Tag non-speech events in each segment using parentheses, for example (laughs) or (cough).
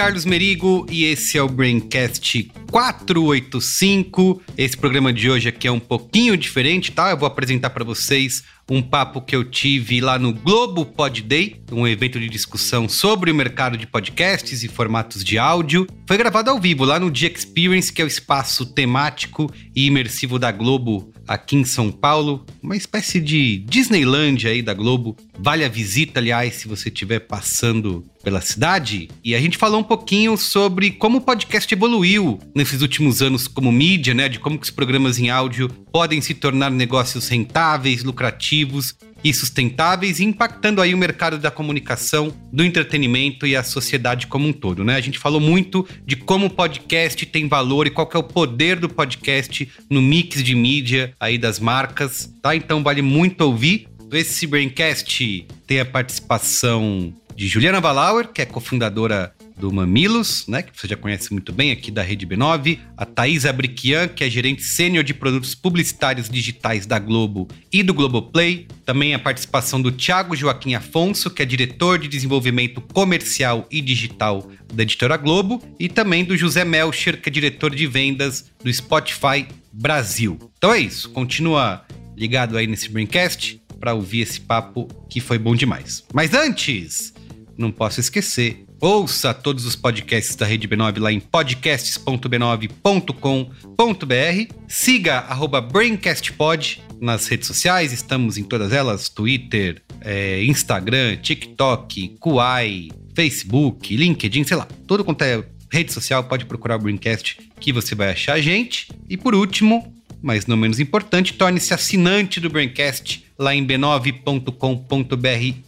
Carlos Merigo e esse é o Braincast 485. Esse programa de hoje aqui é um pouquinho diferente, tá? Eu vou apresentar para vocês um papo que eu tive lá no Globo Pod Day, um evento de discussão sobre o mercado de podcasts e formatos de áudio. Foi gravado ao vivo lá no The Experience, que é o espaço temático e imersivo da Globo aqui em São Paulo, uma espécie de Disneylandia aí da Globo. Vale a visita, aliás, se você estiver passando pela cidade. E a gente falou um pouquinho sobre como o podcast evoluiu nesses últimos anos como mídia, né? De como que os programas em áudio podem se tornar negócios rentáveis, lucrativos e sustentáveis, impactando aí o mercado da comunicação, do entretenimento e a sociedade como um todo, né? A gente falou muito de como o podcast tem valor e qual é o poder do podcast no mix de mídia aí das marcas, tá? Então vale muito ouvir. Esse Braincast tem a participação de Juliana Valauer, que é cofundadora do Mamilos, né, que você já conhece muito bem aqui da Rede B9, a Thaís Abriquian, que é gerente sênior de produtos publicitários digitais da Globo e do Globoplay, também a participação do Thiago Joaquim Afonso, que é diretor de desenvolvimento comercial e digital da editora Globo, e também do José Melcher, que é diretor de vendas do Spotify Brasil. Então é isso, continua ligado aí nesse Braincast para ouvir esse papo que foi bom demais. Mas antes, não posso esquecer Ouça todos os podcasts da Rede B9 lá em podcasts.b9.com.br. Siga BraincastPod nas redes sociais, estamos em todas elas: Twitter, é, Instagram, TikTok, Kuai, Facebook, LinkedIn, sei lá. Todo quanto é rede social, pode procurar o Braincast que você vai achar a gente. E por último, mas não menos importante, torne-se assinante do Braincast lá em b9.com.br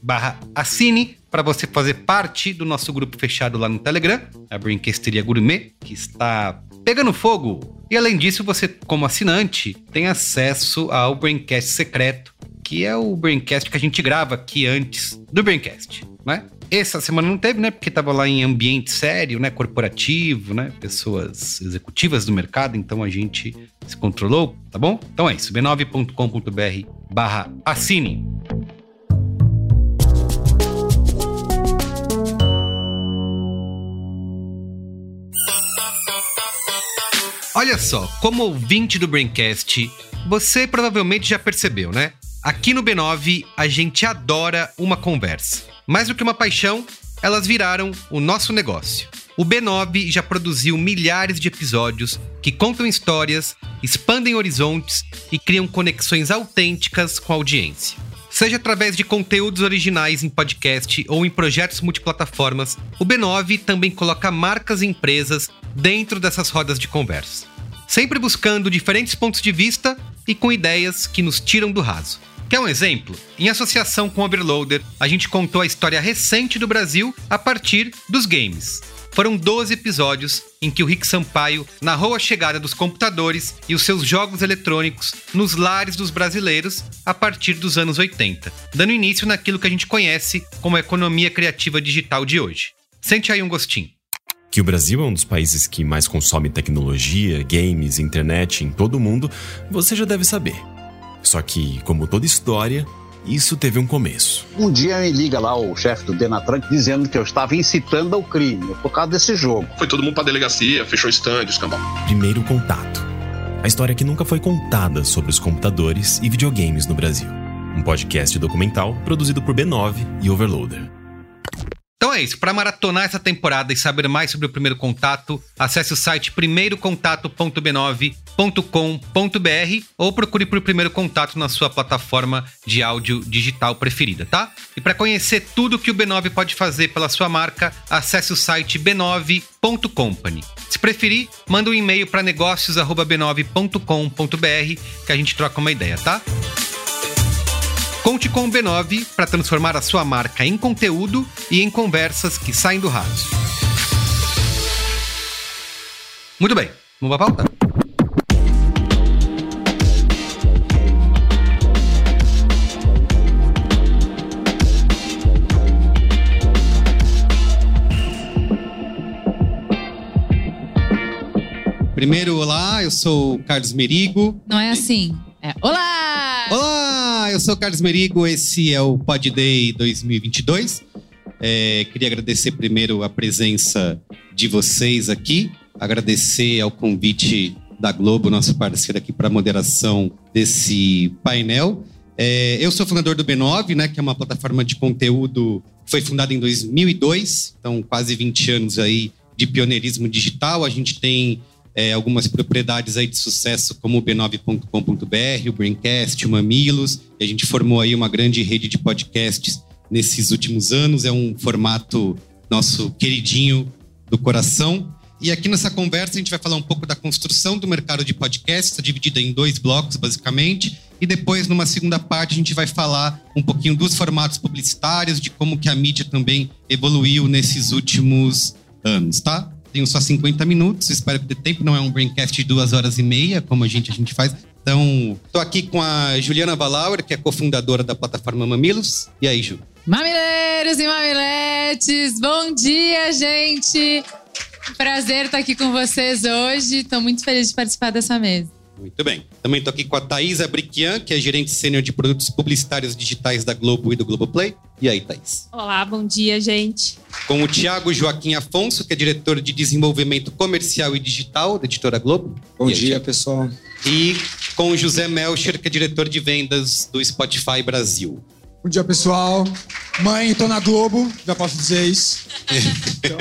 barra assine para você fazer parte do nosso grupo fechado lá no Telegram, a Brinquesteria Gourmet, que está pegando fogo. E além disso, você, como assinante, tem acesso ao Braincast secreto, que é o Braincast que a gente grava aqui antes do Braincast, né? Essa semana não teve, né? Porque tava lá em ambiente sério, né? Corporativo, né? Pessoas executivas do mercado, então a gente se controlou, tá bom? Então é isso, b9.com.br barra assine. Olha só, como ouvinte do Braincast, você provavelmente já percebeu, né? Aqui no B9 a gente adora uma conversa. Mais do que uma paixão, elas viraram o nosso negócio. O B9 já produziu milhares de episódios que contam histórias, expandem horizontes e criam conexões autênticas com a audiência. Seja através de conteúdos originais em podcast ou em projetos multiplataformas, o B9 também coloca marcas e empresas dentro dessas rodas de conversa sempre buscando diferentes pontos de vista e com ideias que nos tiram do raso. Quer um exemplo? Em associação com Overloader, a gente contou a história recente do Brasil a partir dos games. Foram 12 episódios em que o Rick Sampaio narrou a chegada dos computadores e os seus jogos eletrônicos nos lares dos brasileiros a partir dos anos 80, dando início naquilo que a gente conhece como a economia criativa digital de hoje. Sente aí um gostinho. Que o Brasil é um dos países que mais consome tecnologia, games, internet em todo o mundo, você já deve saber. Só que, como toda história, isso teve um começo. Um dia me liga lá o chefe do Denatran dizendo que eu estava incitando ao crime por causa desse jogo. Foi todo mundo pra delegacia, fechou stand, escambau. Primeiro contato. A história que nunca foi contada sobre os computadores e videogames no Brasil. Um podcast documental produzido por B9 e Overloader. Então é isso. Para maratonar essa temporada e saber mais sobre o primeiro contato, acesse o site primeirocontato.b9.com.br ou procure por Primeiro Contato na sua plataforma de áudio digital preferida, tá? E para conhecer tudo que o B9 pode fazer pela sua marca, acesse o site b9.company. Se preferir, manda um e-mail para negócios@b9.com.br que a gente troca uma ideia, tá? Conte com o B9 para transformar a sua marca em conteúdo e em conversas que saem do raso. Muito bem, vamos a pauta? Primeiro, olá, eu sou o Carlos Merigo. Não é assim. É, olá! Eu sou o Carlos Merigo, esse é o Pod Day 2022. É, queria agradecer primeiro a presença de vocês aqui, agradecer ao convite da Globo, nosso parceiro aqui para a moderação desse painel. É, eu sou fundador do B9, né, que é uma plataforma de conteúdo que foi fundada em 2002, então quase 20 anos aí de pioneirismo digital. A gente tem é, algumas propriedades aí de sucesso como o b9.com.br, o Braincast, o Mamilos. A gente formou aí uma grande rede de podcasts nesses últimos anos. É um formato nosso queridinho do coração. E aqui nessa conversa a gente vai falar um pouco da construção do mercado de podcasts, está dividida em dois blocos, basicamente. E depois, numa segunda parte, a gente vai falar um pouquinho dos formatos publicitários, de como que a mídia também evoluiu nesses últimos anos, tá? Tenho só 50 minutos, espero que dê tempo. Não é um Braincast de duas horas e meia, como a gente, a gente faz. Então, tô aqui com a Juliana Valauer, que é cofundadora da plataforma Mamilos. E aí, Ju? Mamileiros e mamiletes, bom dia, gente! Prazer estar aqui com vocês hoje. Estou muito feliz de participar dessa mesa. Muito bem. Também estou aqui com a Thaisa Briquian, que é gerente sênior de produtos publicitários digitais da Globo e do Globoplay. E aí, Thaís? Olá, bom dia, gente. Com o Tiago Joaquim Afonso, que é diretor de desenvolvimento comercial e digital da editora Globo. Bom e dia, aí, pessoal. E com o José Melcher, que é diretor de vendas do Spotify Brasil. Bom dia, pessoal. Mãe, tô na Globo, já posso dizer isso. (laughs) Então,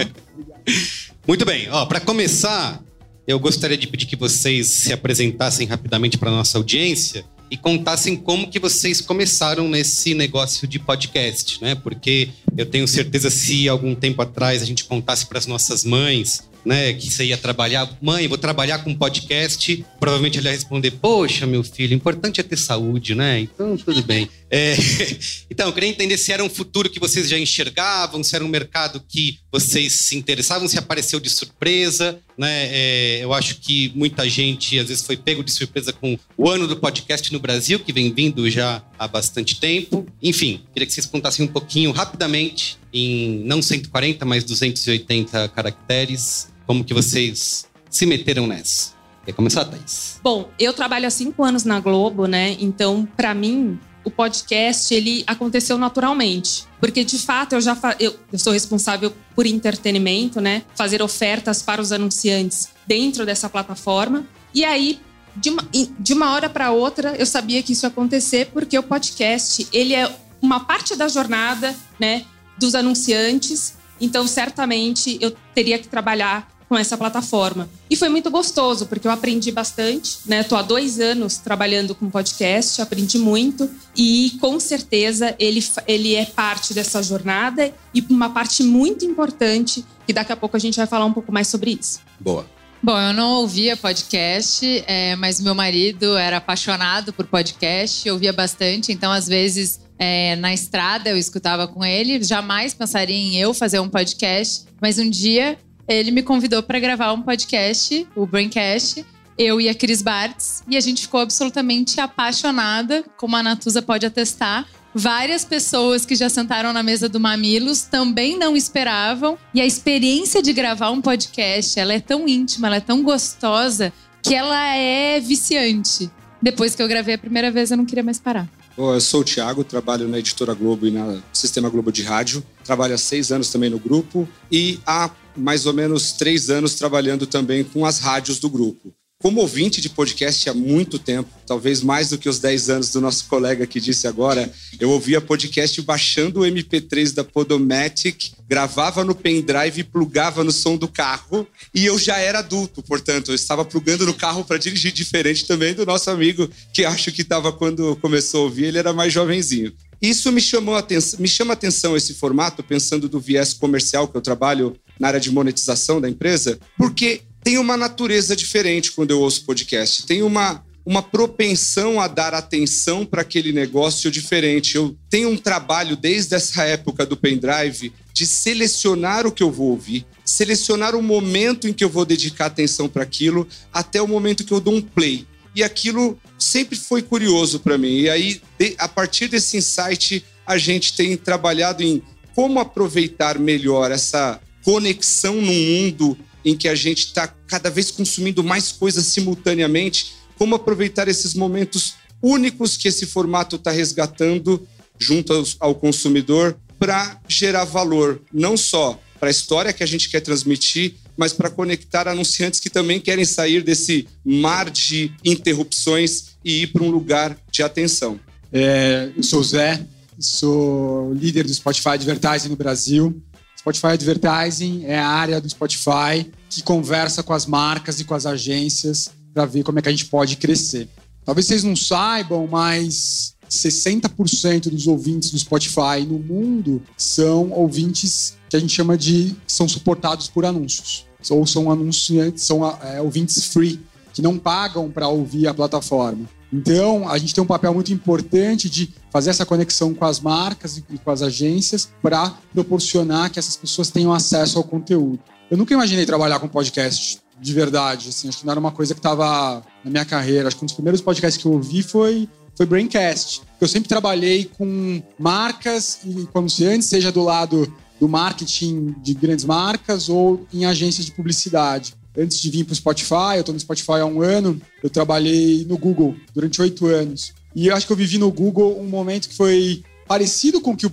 Muito bem, ó, para começar, eu gostaria de pedir que vocês se apresentassem rapidamente para nossa audiência e contassem como que vocês começaram nesse negócio de podcast, né? Porque eu tenho certeza se algum tempo atrás a gente contasse para as nossas mães né, que você ia trabalhar, mãe, vou trabalhar com podcast, provavelmente ele ia responder, poxa, meu filho, importante é ter saúde, né? Então, tudo bem. É, (laughs) então, eu queria entender se era um futuro que vocês já enxergavam, se era um mercado que vocês se interessavam, se apareceu de surpresa, né? É, eu acho que muita gente, às vezes, foi pego de surpresa com o ano do podcast no Brasil, que vem vindo já há bastante tempo. Enfim, queria que vocês contassem um pouquinho, rapidamente, em não 140, mas 280 caracteres, como que vocês se meteram nessa? Quer começar, Thaís? Bom, eu trabalho há cinco anos na Globo, né? Então, para mim, o podcast ele aconteceu naturalmente, porque de fato eu já fa... eu, eu sou responsável por entretenimento, né? Fazer ofertas para os anunciantes dentro dessa plataforma. E aí, de uma, de uma hora para outra, eu sabia que isso ia acontecer porque o podcast ele é uma parte da jornada, né? Dos anunciantes. Então, certamente eu teria que trabalhar com essa plataforma. E foi muito gostoso, porque eu aprendi bastante, né? Tô há dois anos trabalhando com podcast, aprendi muito e com certeza ele, ele é parte dessa jornada e uma parte muito importante que daqui a pouco a gente vai falar um pouco mais sobre isso. Boa. Bom, eu não ouvia podcast, é, mas meu marido era apaixonado por podcast, ouvia bastante, então às vezes é, na estrada eu escutava com ele. Jamais pensaria em eu fazer um podcast, mas um dia ele me convidou para gravar um podcast, o Braincast, eu e a Cris Bartz, e a gente ficou absolutamente apaixonada, como a Natuza pode atestar. Várias pessoas que já sentaram na mesa do Mamilos também não esperavam. E a experiência de gravar um podcast, ela é tão íntima, ela é tão gostosa, que ela é viciante. Depois que eu gravei a primeira vez, eu não queria mais parar. Eu sou o Thiago, trabalho na Editora Globo e no Sistema Globo de Rádio. Trabalho há seis anos também no grupo e há mais ou menos três anos trabalhando também com as rádios do grupo. como ouvinte de podcast há muito tempo, talvez mais do que os 10 anos do nosso colega que disse agora, eu ouvia podcast baixando o MP3 da Podomatic, gravava no pendrive e plugava no som do carro, e eu já era adulto, portanto, eu estava plugando no carro para dirigir diferente também do nosso amigo, que acho que estava quando começou a ouvir, ele era mais jovenzinho. Isso me chamou atenção, me chama atenção esse formato, pensando do viés comercial que eu trabalho na área de monetização da empresa, porque tem uma natureza diferente quando eu ouço podcast. Tem uma, uma propensão a dar atenção para aquele negócio diferente. Eu tenho um trabalho desde essa época do pendrive de selecionar o que eu vou ouvir, selecionar o momento em que eu vou dedicar atenção para aquilo, até o momento que eu dou um play. E aquilo sempre foi curioso para mim. E aí, a partir desse insight, a gente tem trabalhado em como aproveitar melhor essa conexão no mundo em que a gente está cada vez consumindo mais coisas simultaneamente, como aproveitar esses momentos únicos que esse formato está resgatando junto ao consumidor para gerar valor, não só para a história que a gente quer transmitir, mas para conectar anunciantes que também querem sair desse mar de interrupções e ir para um lugar de atenção. É, eu sou o Zé, sou líder do Spotify Advertising no Brasil. Spotify Advertising é a área do Spotify que conversa com as marcas e com as agências para ver como é que a gente pode crescer. Talvez vocês não saibam, mas 60% dos ouvintes do Spotify no mundo são ouvintes que a gente chama de são suportados por anúncios ou são anunciantes, são é, ouvintes free que não pagam para ouvir a plataforma. Então, a gente tem um papel muito importante de fazer essa conexão com as marcas e com as agências para proporcionar que essas pessoas tenham acesso ao conteúdo. Eu nunca imaginei trabalhar com podcast de verdade, assim, acho que não era uma coisa que estava na minha carreira. Acho que um dos primeiros podcasts que eu ouvi foi foi Braincast. Eu sempre trabalhei com marcas e com anunciantes, seja do lado do marketing de grandes marcas ou em agências de publicidade antes de vir para o Spotify, eu estou no Spotify há um ano, eu trabalhei no Google durante oito anos. E eu acho que eu vivi no Google um momento que foi parecido com o que a,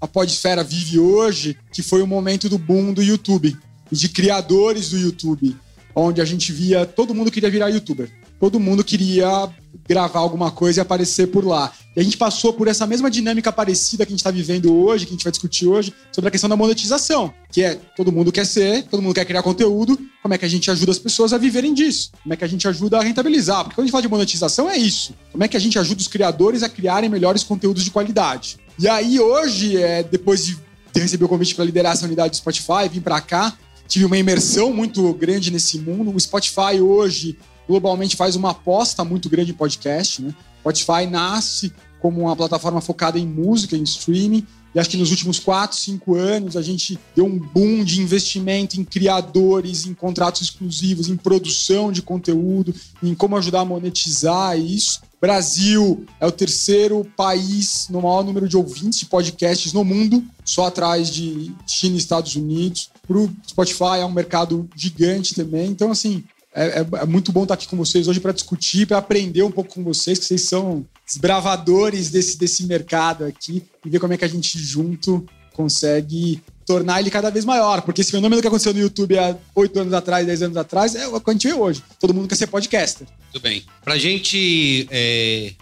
a Podesfera vive hoje, que foi o momento do boom do YouTube e de criadores do YouTube, onde a gente via todo mundo queria virar youtuber. Todo mundo queria gravar alguma coisa e aparecer por lá. E a gente passou por essa mesma dinâmica parecida que a gente está vivendo hoje, que a gente vai discutir hoje, sobre a questão da monetização, que é todo mundo quer ser, todo mundo quer criar conteúdo, como é que a gente ajuda as pessoas a viverem disso? Como é que a gente ajuda a rentabilizar? Porque quando a gente fala de monetização é isso. Como é que a gente ajuda os criadores a criarem melhores conteúdos de qualidade? E aí hoje, é, depois de ter recebido o convite para liderar essa unidade do Spotify, vim para cá, tive uma imersão muito grande nesse mundo. O Spotify hoje globalmente faz uma aposta muito grande em podcast. Né? Spotify nasce como uma plataforma focada em música, em streaming. E acho que nos últimos 4, 5 anos a gente deu um boom de investimento em criadores, em contratos exclusivos, em produção de conteúdo, em como ajudar a monetizar isso. Brasil é o terceiro país no maior número de ouvintes de podcasts no mundo, só atrás de China e Estados Unidos. Para o Spotify é um mercado gigante também. Então, assim, é, é, é, muito bom estar aqui com vocês hoje para discutir, para aprender um pouco com vocês, que vocês são desbravadores desse, desse mercado aqui e ver como é que a gente junto consegue tornar ele cada vez maior. Porque esse fenômeno que aconteceu no YouTube há oito anos atrás, dez anos atrás, é o que a gente vê hoje. Todo mundo quer ser podcaster. Muito bem. Para a gente é,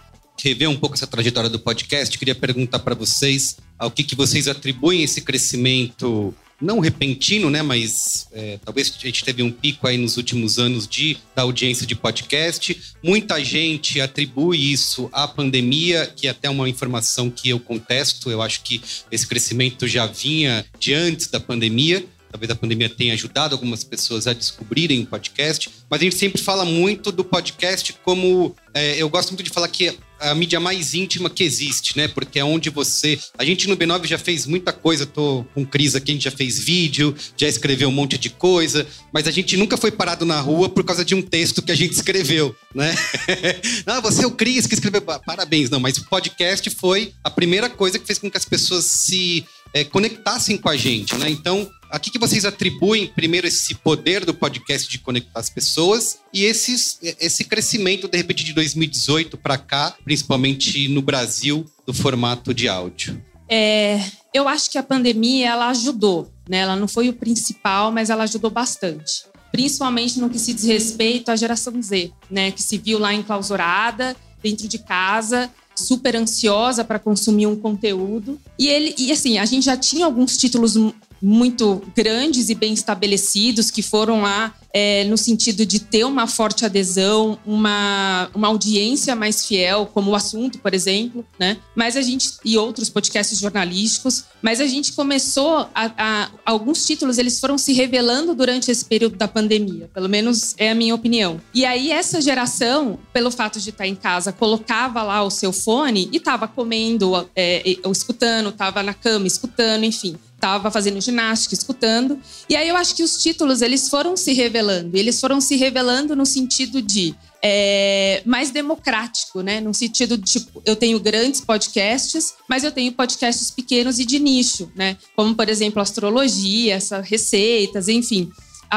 rever um pouco essa trajetória do podcast, queria perguntar para vocês ao que, que vocês atribuem esse crescimento não repentino, né? Mas é, talvez a gente teve um pico aí nos últimos anos de da audiência de podcast. Muita gente atribui isso à pandemia, que é até uma informação que eu contesto. Eu acho que esse crescimento já vinha de antes da pandemia. Talvez a pandemia tenha ajudado algumas pessoas a descobrirem o podcast, mas a gente sempre fala muito do podcast como. É, eu gosto muito de falar que a mídia mais íntima que existe, né? Porque é onde você. A gente no B9 já fez muita coisa, tô com Cris aqui, a gente já fez vídeo, já escreveu um monte de coisa, mas a gente nunca foi parado na rua por causa de um texto que a gente escreveu, né? (laughs) ah, você é o Cris que escreveu. Parabéns, não, mas o podcast foi a primeira coisa que fez com que as pessoas se é, conectassem com a gente, né? Então, a que, que vocês atribuem, primeiro, esse poder do podcast de conectar as pessoas e esses, esse crescimento, de repente, de 2018 para cá, principalmente no Brasil, do formato de áudio? É, eu acho que a pandemia ela ajudou, né? Ela não foi o principal, mas ela ajudou bastante. principalmente no que se diz respeito à geração Z, né, que se viu lá enclausurada dentro de casa, super ansiosa para consumir um conteúdo. E ele e assim, a gente já tinha alguns títulos muito grandes e bem estabelecidos que foram lá é, no sentido de ter uma forte adesão, uma, uma audiência mais fiel, como o assunto, por exemplo, né? Mas a gente e outros podcasts jornalísticos, mas a gente começou a, a alguns títulos eles foram se revelando durante esse período da pandemia, pelo menos é a minha opinião. E aí essa geração, pelo fato de estar em casa, colocava lá o seu fone e estava comendo, é, ou escutando, estava na cama escutando, enfim estava fazendo ginástica, escutando. E aí eu acho que os títulos eles foram se revelando. Eles foram se revelando no sentido de é, mais democrático, né? No sentido de, tipo, eu tenho grandes podcasts, mas eu tenho podcasts pequenos e de nicho, né? Como, por exemplo, astrologia, essa, receitas, enfim.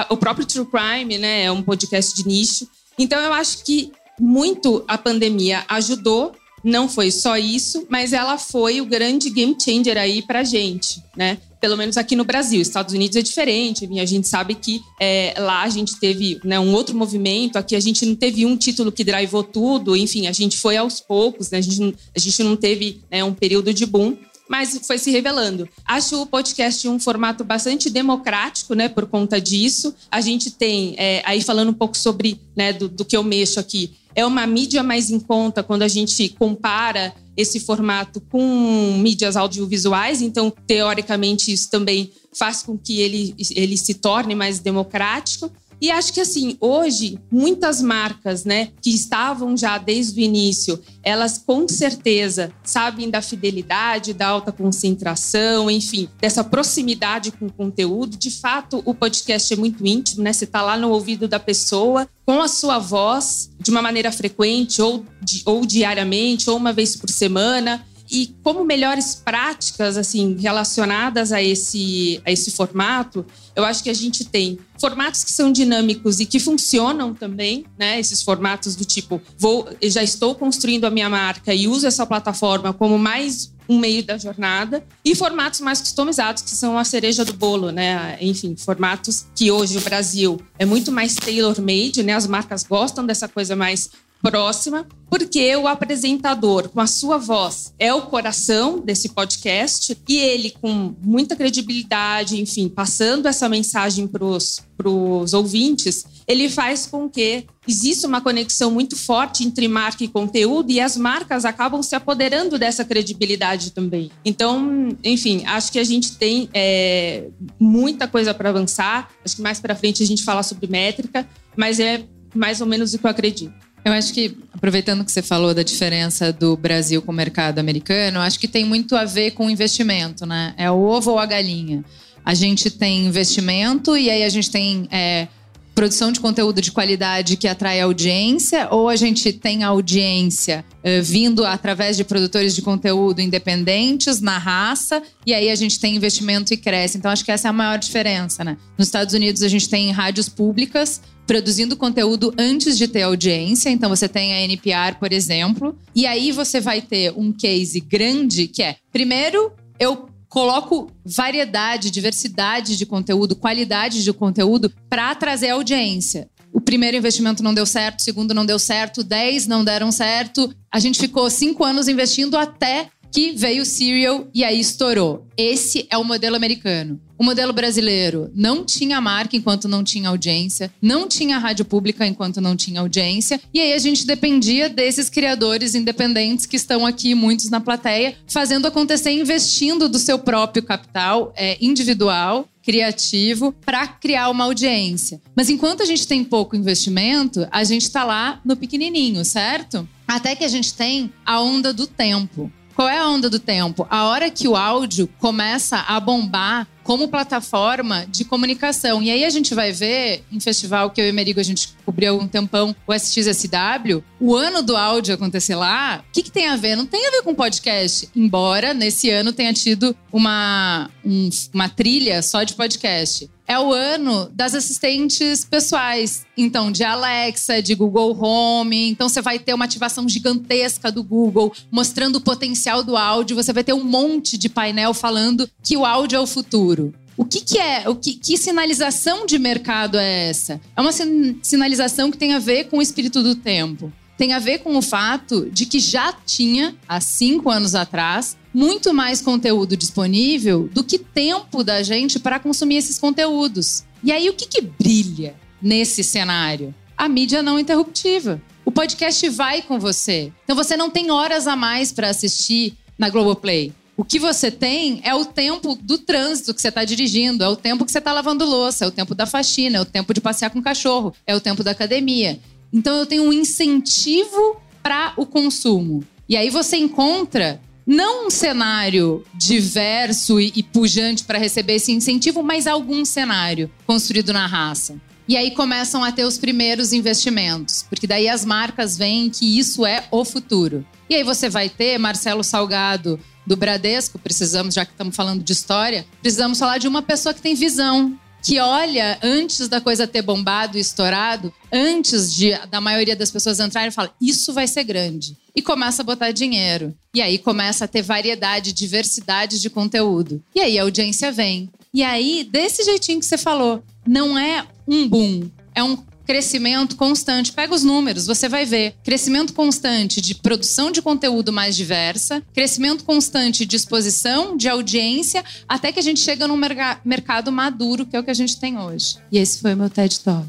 O próprio True Crime, né? É um podcast de nicho. Então, eu acho que muito a pandemia ajudou não foi só isso, mas ela foi o grande game changer aí pra gente, né? Pelo menos aqui no Brasil. Estados Unidos é diferente, a gente sabe que é, lá a gente teve né, um outro movimento, aqui a gente não teve um título que drivou tudo, enfim, a gente foi aos poucos, né? A gente a gente não teve né, um período de boom mas foi se revelando. Acho o podcast um formato bastante democrático, né, por conta disso. A gente tem, é, aí falando um pouco sobre, né, do, do que eu mexo aqui, é uma mídia mais em conta quando a gente compara esse formato com mídias audiovisuais, então, teoricamente, isso também faz com que ele, ele se torne mais democrático. E acho que assim, hoje, muitas marcas, né, que estavam já desde o início, elas com certeza sabem da fidelidade, da alta concentração, enfim, dessa proximidade com o conteúdo. De fato, o podcast é muito íntimo, né? Você está lá no ouvido da pessoa, com a sua voz, de uma maneira frequente, ou, ou diariamente, ou uma vez por semana e como melhores práticas assim relacionadas a esse a esse formato, eu acho que a gente tem formatos que são dinâmicos e que funcionam também, né? Esses formatos do tipo, vou, já estou construindo a minha marca e uso essa plataforma como mais um meio da jornada e formatos mais customizados que são a cereja do bolo, né? Enfim, formatos que hoje o Brasil é muito mais tailor-made, né? As marcas gostam dessa coisa mais próxima, porque o apresentador, com a sua voz, é o coração desse podcast e ele, com muita credibilidade, enfim, passando essa mensagem para os ouvintes, ele faz com que exista uma conexão muito forte entre marca e conteúdo e as marcas acabam se apoderando dessa credibilidade também. Então, enfim, acho que a gente tem é, muita coisa para avançar. Acho que mais para frente a gente fala sobre métrica, mas é mais ou menos o que eu acredito. Eu acho que, aproveitando que você falou da diferença do Brasil com o mercado americano, acho que tem muito a ver com investimento, né? É o ovo ou a galinha. A gente tem investimento e aí a gente tem é, produção de conteúdo de qualidade que atrai audiência, ou a gente tem audiência é, vindo através de produtores de conteúdo independentes, na raça, e aí a gente tem investimento e cresce. Então, acho que essa é a maior diferença, né? Nos Estados Unidos, a gente tem rádios públicas produzindo conteúdo antes de ter audiência. Então você tem a NPR, por exemplo, e aí você vai ter um case grande que é, primeiro, eu coloco variedade, diversidade de conteúdo, qualidade de conteúdo para trazer audiência. O primeiro investimento não deu certo, o segundo não deu certo, dez não deram certo. A gente ficou cinco anos investindo até que veio o Serial e aí estourou. Esse é o modelo americano. O modelo brasileiro não tinha marca enquanto não tinha audiência, não tinha rádio pública enquanto não tinha audiência, e aí a gente dependia desses criadores independentes que estão aqui, muitos na plateia, fazendo acontecer, investindo do seu próprio capital é, individual criativo para criar uma audiência. Mas enquanto a gente tem pouco investimento, a gente está lá no pequenininho, certo? Até que a gente tem a onda do tempo. Qual é a onda do tempo? A hora que o áudio começa a bombar como plataforma de comunicação. E aí a gente vai ver, em festival que eu e o Merigo a gente cobriu um tempão, o SXSW, o ano do áudio acontecer lá, o que, que tem a ver? Não tem a ver com podcast, embora nesse ano tenha tido uma, um, uma trilha só de podcast é o ano das assistentes pessoais. Então, de Alexa, de Google Home. Então, você vai ter uma ativação gigantesca do Google, mostrando o potencial do áudio. Você vai ter um monte de painel falando que o áudio é o futuro. O que, que é? O que, que sinalização de mercado é essa? É uma sinalização que tem a ver com o espírito do tempo. Tem a ver com o fato de que já tinha, há cinco anos atrás, muito mais conteúdo disponível do que tempo da gente para consumir esses conteúdos. E aí, o que, que brilha nesse cenário? A mídia não interruptiva. O podcast vai com você. Então você não tem horas a mais para assistir na Globoplay. O que você tem é o tempo do trânsito que você está dirigindo, é o tempo que você está lavando louça, é o tempo da faxina, é o tempo de passear com o cachorro, é o tempo da academia. Então eu tenho um incentivo para o consumo. E aí você encontra não um cenário diverso e, e pujante para receber esse incentivo, mas algum cenário construído na raça. E aí começam a ter os primeiros investimentos, porque daí as marcas veem que isso é o futuro. E aí você vai ter Marcelo Salgado do Bradesco, precisamos, já que estamos falando de história, precisamos falar de uma pessoa que tem visão, que olha antes da coisa ter bombado e estourado, antes de da maioria das pessoas entrarem e fala: "Isso vai ser grande". E começa a botar dinheiro. E aí começa a ter variedade, diversidade de conteúdo. E aí a audiência vem. E aí, desse jeitinho que você falou, não é um boom, é um crescimento constante. Pega os números, você vai ver. Crescimento constante de produção de conteúdo mais diversa, crescimento constante de exposição, de audiência, até que a gente chega num mercado maduro, que é o que a gente tem hoje. E esse foi o meu TED Talk.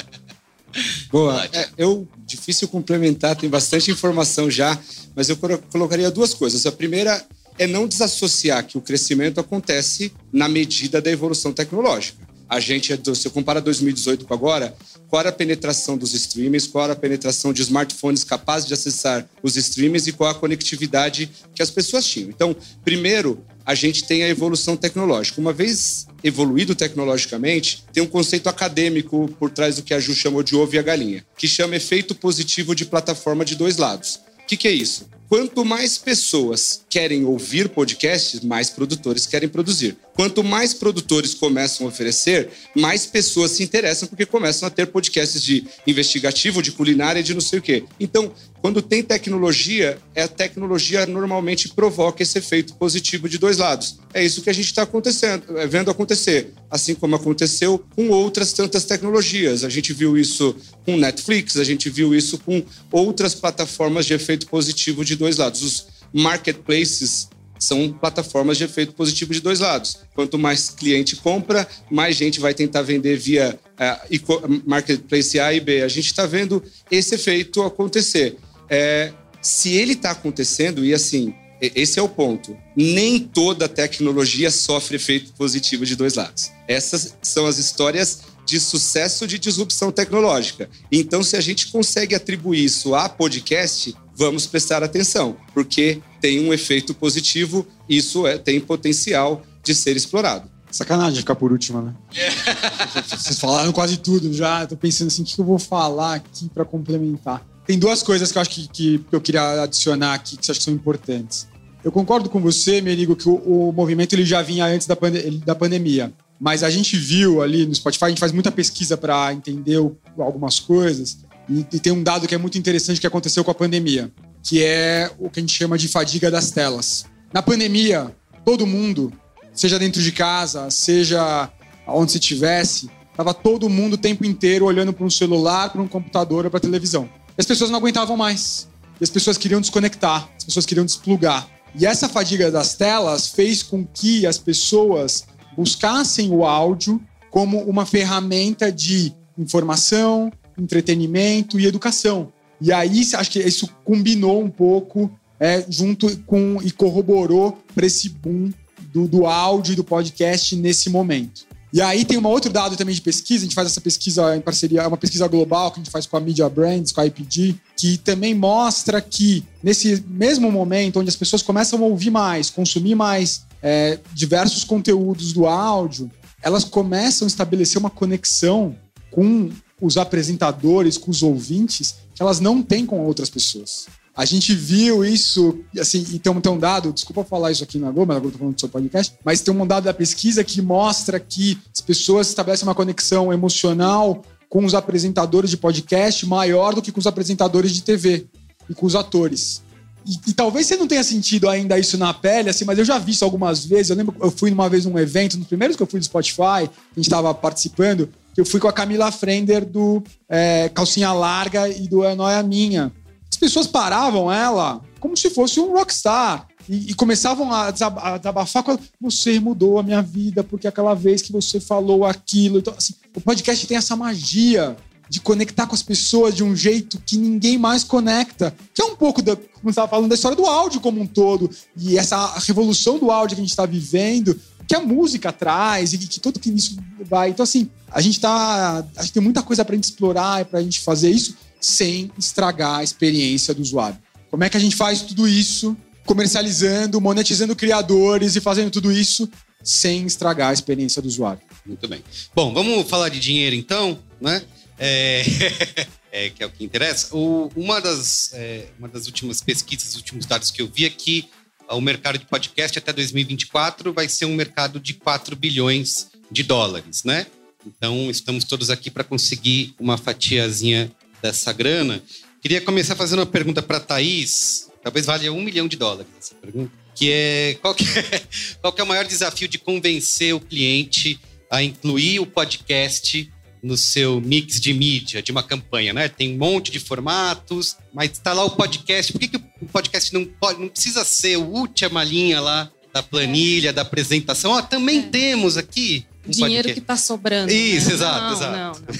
(laughs) Boa. É, eu, difícil complementar, tem bastante informação já, mas eu colocaria duas coisas. A primeira é não desassociar que o crescimento acontece na medida da evolução tecnológica a gente, é se compara 2018 com agora, qual era a penetração dos streamers, qual era a penetração de smartphones capazes de acessar os streamers e qual a conectividade que as pessoas tinham. Então, primeiro, a gente tem a evolução tecnológica. Uma vez evoluído tecnologicamente, tem um conceito acadêmico por trás do que a Ju chamou de ovo e a galinha, que chama efeito positivo de plataforma de dois lados. O que, que é isso? Quanto mais pessoas querem ouvir podcasts, mais produtores querem produzir. Quanto mais produtores começam a oferecer, mais pessoas se interessam porque começam a ter podcasts de investigativo, de culinária de não sei o quê. Então, quando tem tecnologia, é a tecnologia normalmente provoca esse efeito positivo de dois lados. É isso que a gente está acontecendo, é vendo acontecer, assim como aconteceu com outras tantas tecnologias. A gente viu isso com Netflix, a gente viu isso com outras plataformas de efeito positivo de dois lados. Os marketplaces são plataformas de efeito positivo de dois lados. Quanto mais cliente compra, mais gente vai tentar vender via uh, marketplace A e B. A gente está vendo esse efeito acontecer. É, se ele está acontecendo, e assim, esse é o ponto. Nem toda tecnologia sofre efeito positivo de dois lados. Essas são as histórias de sucesso de disrupção tecnológica. Então, se a gente consegue atribuir isso a podcast, vamos prestar atenção, porque tem um efeito positivo, isso é, tem potencial de ser explorado. Sacanagem ficar por último, né? (laughs) Vocês falaram quase tudo já. Tô pensando assim, o que eu vou falar aqui para complementar? Tem duas coisas que eu acho que, que, eu queria adicionar aqui, que eu acho que são importantes. Eu concordo com você, Merigo, que o, o movimento ele já vinha antes da, pande da pandemia. Mas a gente viu ali no Spotify, a gente faz muita pesquisa para entender o, algumas coisas. E, e tem um dado que é muito interessante que aconteceu com a pandemia, que é o que a gente chama de fadiga das telas. Na pandemia, todo mundo, seja dentro de casa, seja onde se estivesse, estava todo mundo o tempo inteiro olhando para um celular, para um computador ou para televisão. As pessoas não aguentavam mais. E as pessoas queriam desconectar, as pessoas queriam desplugar. E essa fadiga das telas fez com que as pessoas buscassem o áudio como uma ferramenta de informação, entretenimento e educação. E aí, acho que isso combinou um pouco é, junto com e corroborou para esse boom do, do áudio e do podcast nesse momento. E aí tem um outro dado também de pesquisa, a gente faz essa pesquisa em parceria, é uma pesquisa global que a gente faz com a Media Brands, com a IPG, que também mostra que nesse mesmo momento onde as pessoas começam a ouvir mais, consumir mais é, diversos conteúdos do áudio, elas começam a estabelecer uma conexão com os apresentadores, com os ouvintes, que elas não têm com outras pessoas. A gente viu isso, assim, e tem um, dado, desculpa falar isso aqui na Globo, na Globo tô falando do seu podcast, mas tem um dado da pesquisa que mostra que as pessoas estabelecem uma conexão emocional com os apresentadores de podcast maior do que com os apresentadores de TV e com os atores. E, e, talvez você não tenha sentido ainda isso na pele, assim, mas eu já vi isso algumas vezes. Eu lembro eu fui uma vez num evento, nos primeiros que eu fui do Spotify, a gente estava participando, eu fui com a Camila Frender do é, Calcinha Larga e do É Noia Minha. As pessoas paravam ela como se fosse um rockstar. E, e começavam a, desabafar com ela. Você mudou a minha vida porque aquela vez que você falou aquilo. Então, assim, o podcast tem essa magia de conectar com as pessoas de um jeito que ninguém mais conecta. Que é um pouco, da, como estava falando, da história do áudio como um todo. E essa revolução do áudio que a gente está vivendo, que a música traz e que tudo que isso vai. Então, assim, a gente tá. A gente tem muita coisa para gente explorar e para a gente fazer isso sem estragar a experiência do usuário. Como é que a gente faz tudo isso comercializando, monetizando criadores e fazendo tudo isso sem estragar a experiência do usuário? Muito bem. Bom, vamos falar de dinheiro então, né? É, (laughs) é, que é o que interessa. O, uma, das, é, uma das últimas pesquisas, os últimos dados que eu vi é que o mercado de podcast até 2024 vai ser um mercado de 4 bilhões de dólares, né? Então, estamos todos aqui para conseguir uma fatiazinha dessa grana. Queria começar fazendo uma pergunta para a Thaís, talvez valha um milhão de dólares essa pergunta, que é qual, que é (laughs) qual que é o maior desafio de convencer o cliente a incluir o podcast no seu mix de mídia, de uma campanha, né? Tem um monte de formatos, mas está lá o podcast. Por que, que o podcast não, pode, não precisa ser o última linha lá da planilha, da apresentação? Ó, também é. temos aqui. Um Dinheiro podcast. que está sobrando. Né? Isso, né? exato, não, exato. Não, não.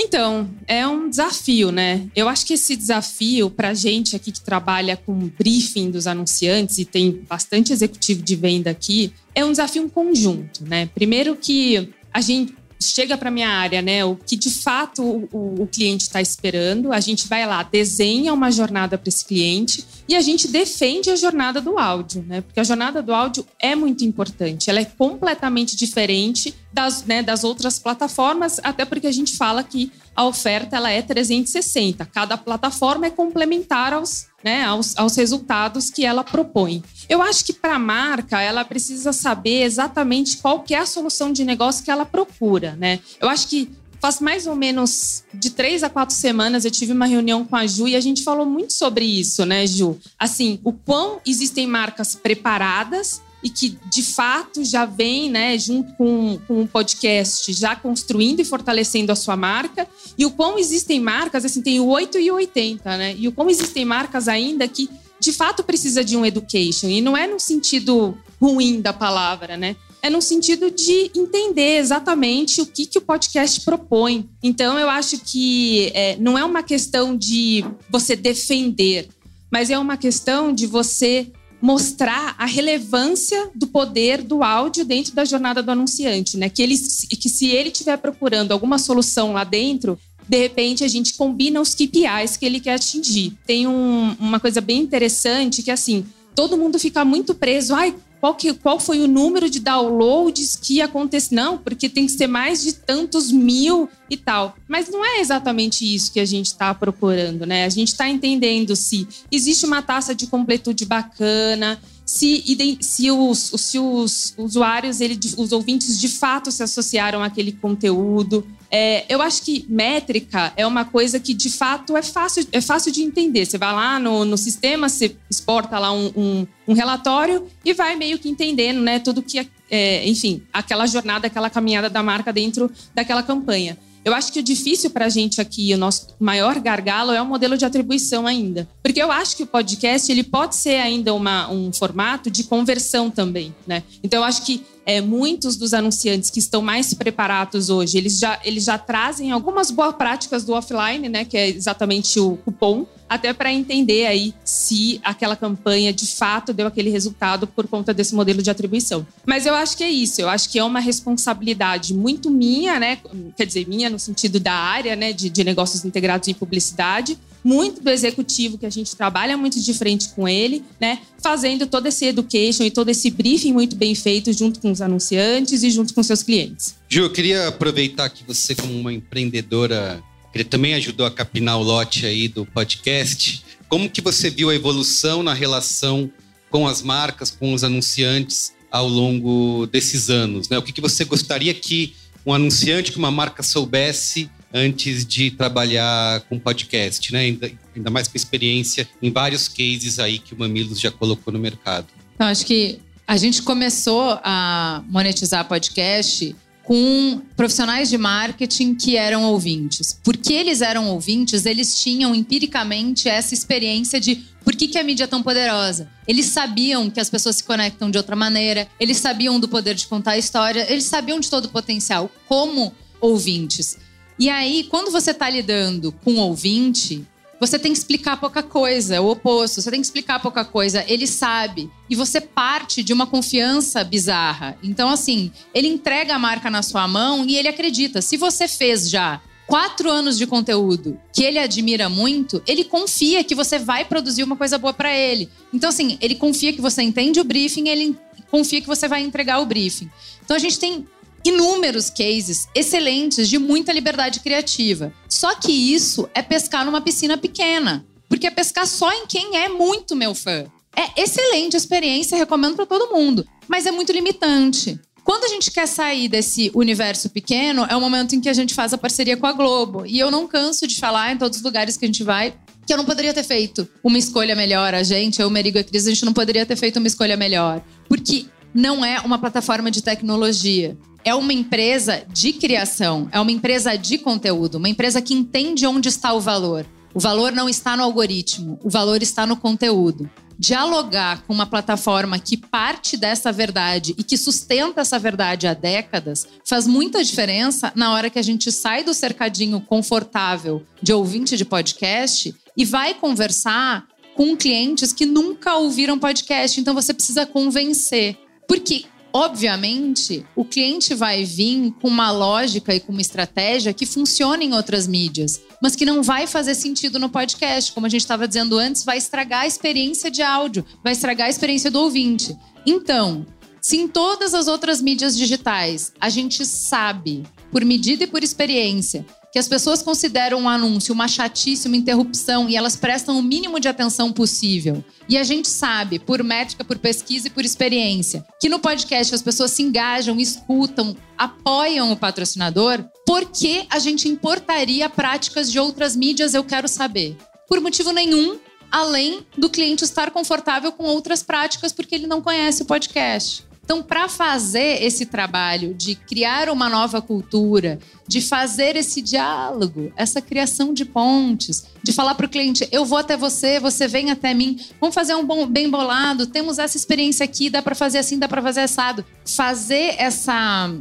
Então, é um desafio, né? Eu acho que esse desafio, para gente aqui que trabalha com briefing dos anunciantes e tem bastante executivo de venda aqui, é um desafio em conjunto, né? Primeiro que a gente chega para minha área, né? O que de fato o, o cliente está esperando. A gente vai lá, desenha uma jornada para esse cliente e a gente defende a jornada do áudio, né? Porque a jornada do áudio é muito importante. Ela é completamente diferente das, né, das outras plataformas, até porque a gente fala que a oferta ela é 360. Cada plataforma é complementar aos, né, aos, aos resultados que ela propõe. Eu acho que para a marca ela precisa saber exatamente qual que é a solução de negócio que ela procura, né? Eu acho que faz mais ou menos de três a quatro semanas eu tive uma reunião com a Ju e a gente falou muito sobre isso, né, Ju? Assim, o quão existem marcas preparadas e que de fato já vem, né, junto com, com o podcast, já construindo e fortalecendo a sua marca, e o quão existem marcas, assim, tem o 8 e o 80, né? E o quão existem marcas ainda que de fato precisa de um education, e não é no sentido ruim da palavra, né? É no sentido de entender exatamente o que, que o podcast propõe. Então, eu acho que é, não é uma questão de você defender, mas é uma questão de você mostrar a relevância do poder do áudio dentro da jornada do anunciante, né? Que ele que se ele estiver procurando alguma solução lá dentro, de repente a gente combina os KPIs que ele quer atingir. Tem um, uma coisa bem interessante que assim, todo mundo fica muito preso, ai, qual, que, qual foi o número de downloads que acontece. Não, porque tem que ser mais de tantos mil e tal. Mas não é exatamente isso que a gente está procurando, né? A gente está entendendo se existe uma taxa de completude bacana, se, se, os, se os usuários, ele, os ouvintes de fato se associaram àquele conteúdo. É, eu acho que métrica é uma coisa que de fato é fácil, é fácil de entender. Você vai lá no, no sistema, você exporta lá um, um, um relatório e vai meio que entendendo, né? Tudo que, é, enfim, aquela jornada, aquela caminhada da marca dentro daquela campanha. Eu acho que o difícil para a gente aqui, o nosso maior gargalo é o modelo de atribuição ainda. Porque eu acho que o podcast ele pode ser ainda uma, um formato de conversão também, né? Então eu acho que é, muitos dos anunciantes que estão mais preparados hoje, eles já, eles já trazem algumas boas práticas do offline, né? Que é exatamente o cupom, até para entender aí se aquela campanha de fato deu aquele resultado por conta desse modelo de atribuição. Mas eu acho que é isso, eu acho que é uma responsabilidade muito minha, né? Quer dizer, minha no sentido da área, né? De, de negócios integrados em publicidade, muito do executivo que a gente trabalha muito de frente com ele, né? Fazendo todo esse education e todo esse briefing muito bem feito junto com os anunciantes e junto com seus clientes. Ju, eu queria aproveitar que você, como uma empreendedora, que também ajudou a capinar o lote aí do podcast, como que você viu a evolução na relação com as marcas, com os anunciantes ao longo desses anos? Né? O que, que você gostaria que um anunciante, que uma marca soubesse antes de trabalhar com podcast, né? Ainda, ainda mais com experiência em vários cases aí que o Mamilos já colocou no mercado. Então, acho que a gente começou a monetizar podcast com profissionais de marketing que eram ouvintes. Porque eles eram ouvintes, eles tinham empiricamente essa experiência de por que, que a mídia é tão poderosa. Eles sabiam que as pessoas se conectam de outra maneira, eles sabiam do poder de contar a história, eles sabiam de todo o potencial como ouvintes. E aí, quando você está lidando com um ouvinte, você tem que explicar pouca coisa, o oposto. Você tem que explicar pouca coisa. Ele sabe. E você parte de uma confiança bizarra. Então, assim, ele entrega a marca na sua mão e ele acredita. Se você fez já quatro anos de conteúdo que ele admira muito, ele confia que você vai produzir uma coisa boa para ele. Então, assim, ele confia que você entende o briefing, ele confia que você vai entregar o briefing. Então, a gente tem inúmeros cases excelentes de muita liberdade criativa. Só que isso é pescar numa piscina pequena, porque é pescar só em quem é muito meu fã. É excelente a experiência, recomendo para todo mundo, mas é muito limitante. Quando a gente quer sair desse universo pequeno, é o momento em que a gente faz a parceria com a Globo. E eu não canso de falar em todos os lugares que a gente vai que eu não poderia ter feito uma escolha melhor. A gente, eu, Merigo e a Cris, a gente não poderia ter feito uma escolha melhor. Porque não é uma plataforma de tecnologia é uma empresa de criação, é uma empresa de conteúdo, uma empresa que entende onde está o valor. O valor não está no algoritmo, o valor está no conteúdo. Dialogar com uma plataforma que parte dessa verdade e que sustenta essa verdade há décadas faz muita diferença na hora que a gente sai do cercadinho confortável de ouvinte de podcast e vai conversar com clientes que nunca ouviram podcast. Então você precisa convencer. Porque Obviamente, o cliente vai vir com uma lógica e com uma estratégia que funciona em outras mídias, mas que não vai fazer sentido no podcast. Como a gente estava dizendo antes, vai estragar a experiência de áudio, vai estragar a experiência do ouvinte. Então, se em todas as outras mídias digitais a gente sabe, por medida e por experiência, que as pessoas consideram um anúncio uma chatice, uma interrupção e elas prestam o mínimo de atenção possível. E a gente sabe, por métrica, por pesquisa e por experiência, que no podcast as pessoas se engajam, escutam, apoiam o patrocinador, por que a gente importaria práticas de outras mídias? Eu quero saber. Por motivo nenhum, além do cliente estar confortável com outras práticas porque ele não conhece o podcast. Então, para fazer esse trabalho de criar uma nova cultura, de fazer esse diálogo, essa criação de pontes, de falar para o cliente: eu vou até você, você vem até mim, vamos fazer um bom, bem bolado, temos essa experiência aqui, dá para fazer assim, dá para fazer assado. Fazer essa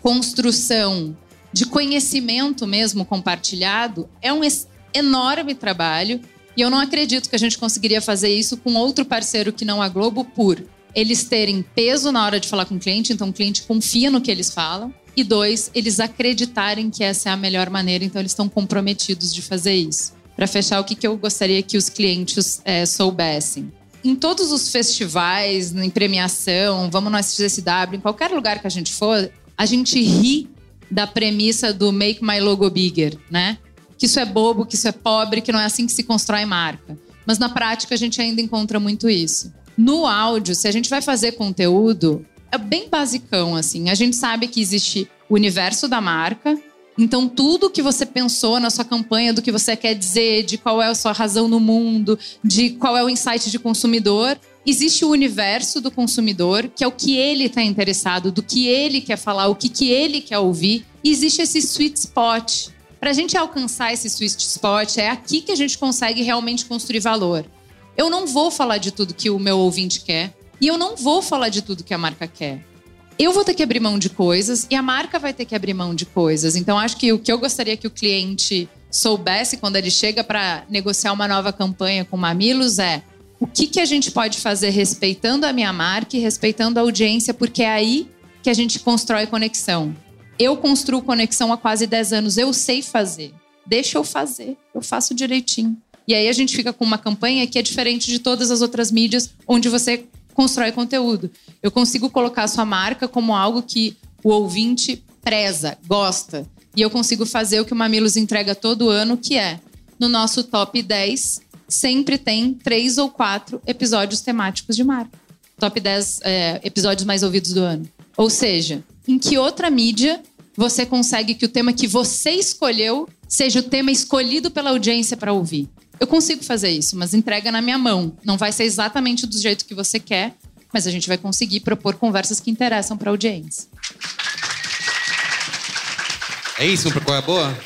construção de conhecimento mesmo compartilhado é um enorme trabalho. E eu não acredito que a gente conseguiria fazer isso com outro parceiro que não a Globo por eles terem peso na hora de falar com o cliente, então o cliente confia no que eles falam. E dois, eles acreditarem que essa é a melhor maneira, então eles estão comprometidos de fazer isso. Para fechar, o que, que eu gostaria que os clientes é, soubessem? Em todos os festivais, em premiação, vamos no SXSW, em qualquer lugar que a gente for, a gente ri da premissa do make my logo bigger, né? Que isso é bobo, que isso é pobre, que não é assim que se constrói marca. Mas na prática a gente ainda encontra muito isso. No áudio, se a gente vai fazer conteúdo, é bem basicão, assim. A gente sabe que existe o universo da marca. Então, tudo que você pensou na sua campanha, do que você quer dizer, de qual é a sua razão no mundo, de qual é o insight de consumidor, existe o universo do consumidor, que é o que ele está interessado, do que ele quer falar, o que, que ele quer ouvir. E existe esse sweet spot. Para a gente alcançar esse sweet spot, é aqui que a gente consegue realmente construir valor. Eu não vou falar de tudo que o meu ouvinte quer e eu não vou falar de tudo que a marca quer. Eu vou ter que abrir mão de coisas e a marca vai ter que abrir mão de coisas. Então, acho que o que eu gostaria que o cliente soubesse quando ele chega para negociar uma nova campanha com Mamilos é o que, que a gente pode fazer respeitando a minha marca e respeitando a audiência, porque é aí que a gente constrói conexão. Eu construo conexão há quase 10 anos, eu sei fazer. Deixa eu fazer, eu faço direitinho. E aí a gente fica com uma campanha que é diferente de todas as outras mídias onde você constrói conteúdo. Eu consigo colocar a sua marca como algo que o ouvinte preza, gosta. E eu consigo fazer o que o Mamilos entrega todo ano, que é no nosso top 10, sempre tem três ou quatro episódios temáticos de marca. Top 10 é, episódios mais ouvidos do ano. Ou seja, em que outra mídia você consegue que o tema que você escolheu seja o tema escolhido pela audiência para ouvir. Eu consigo fazer isso, mas entrega na minha mão. Não vai ser exatamente do jeito que você quer, mas a gente vai conseguir propor conversas que interessam para a audiência. É isso, para qual é a boa?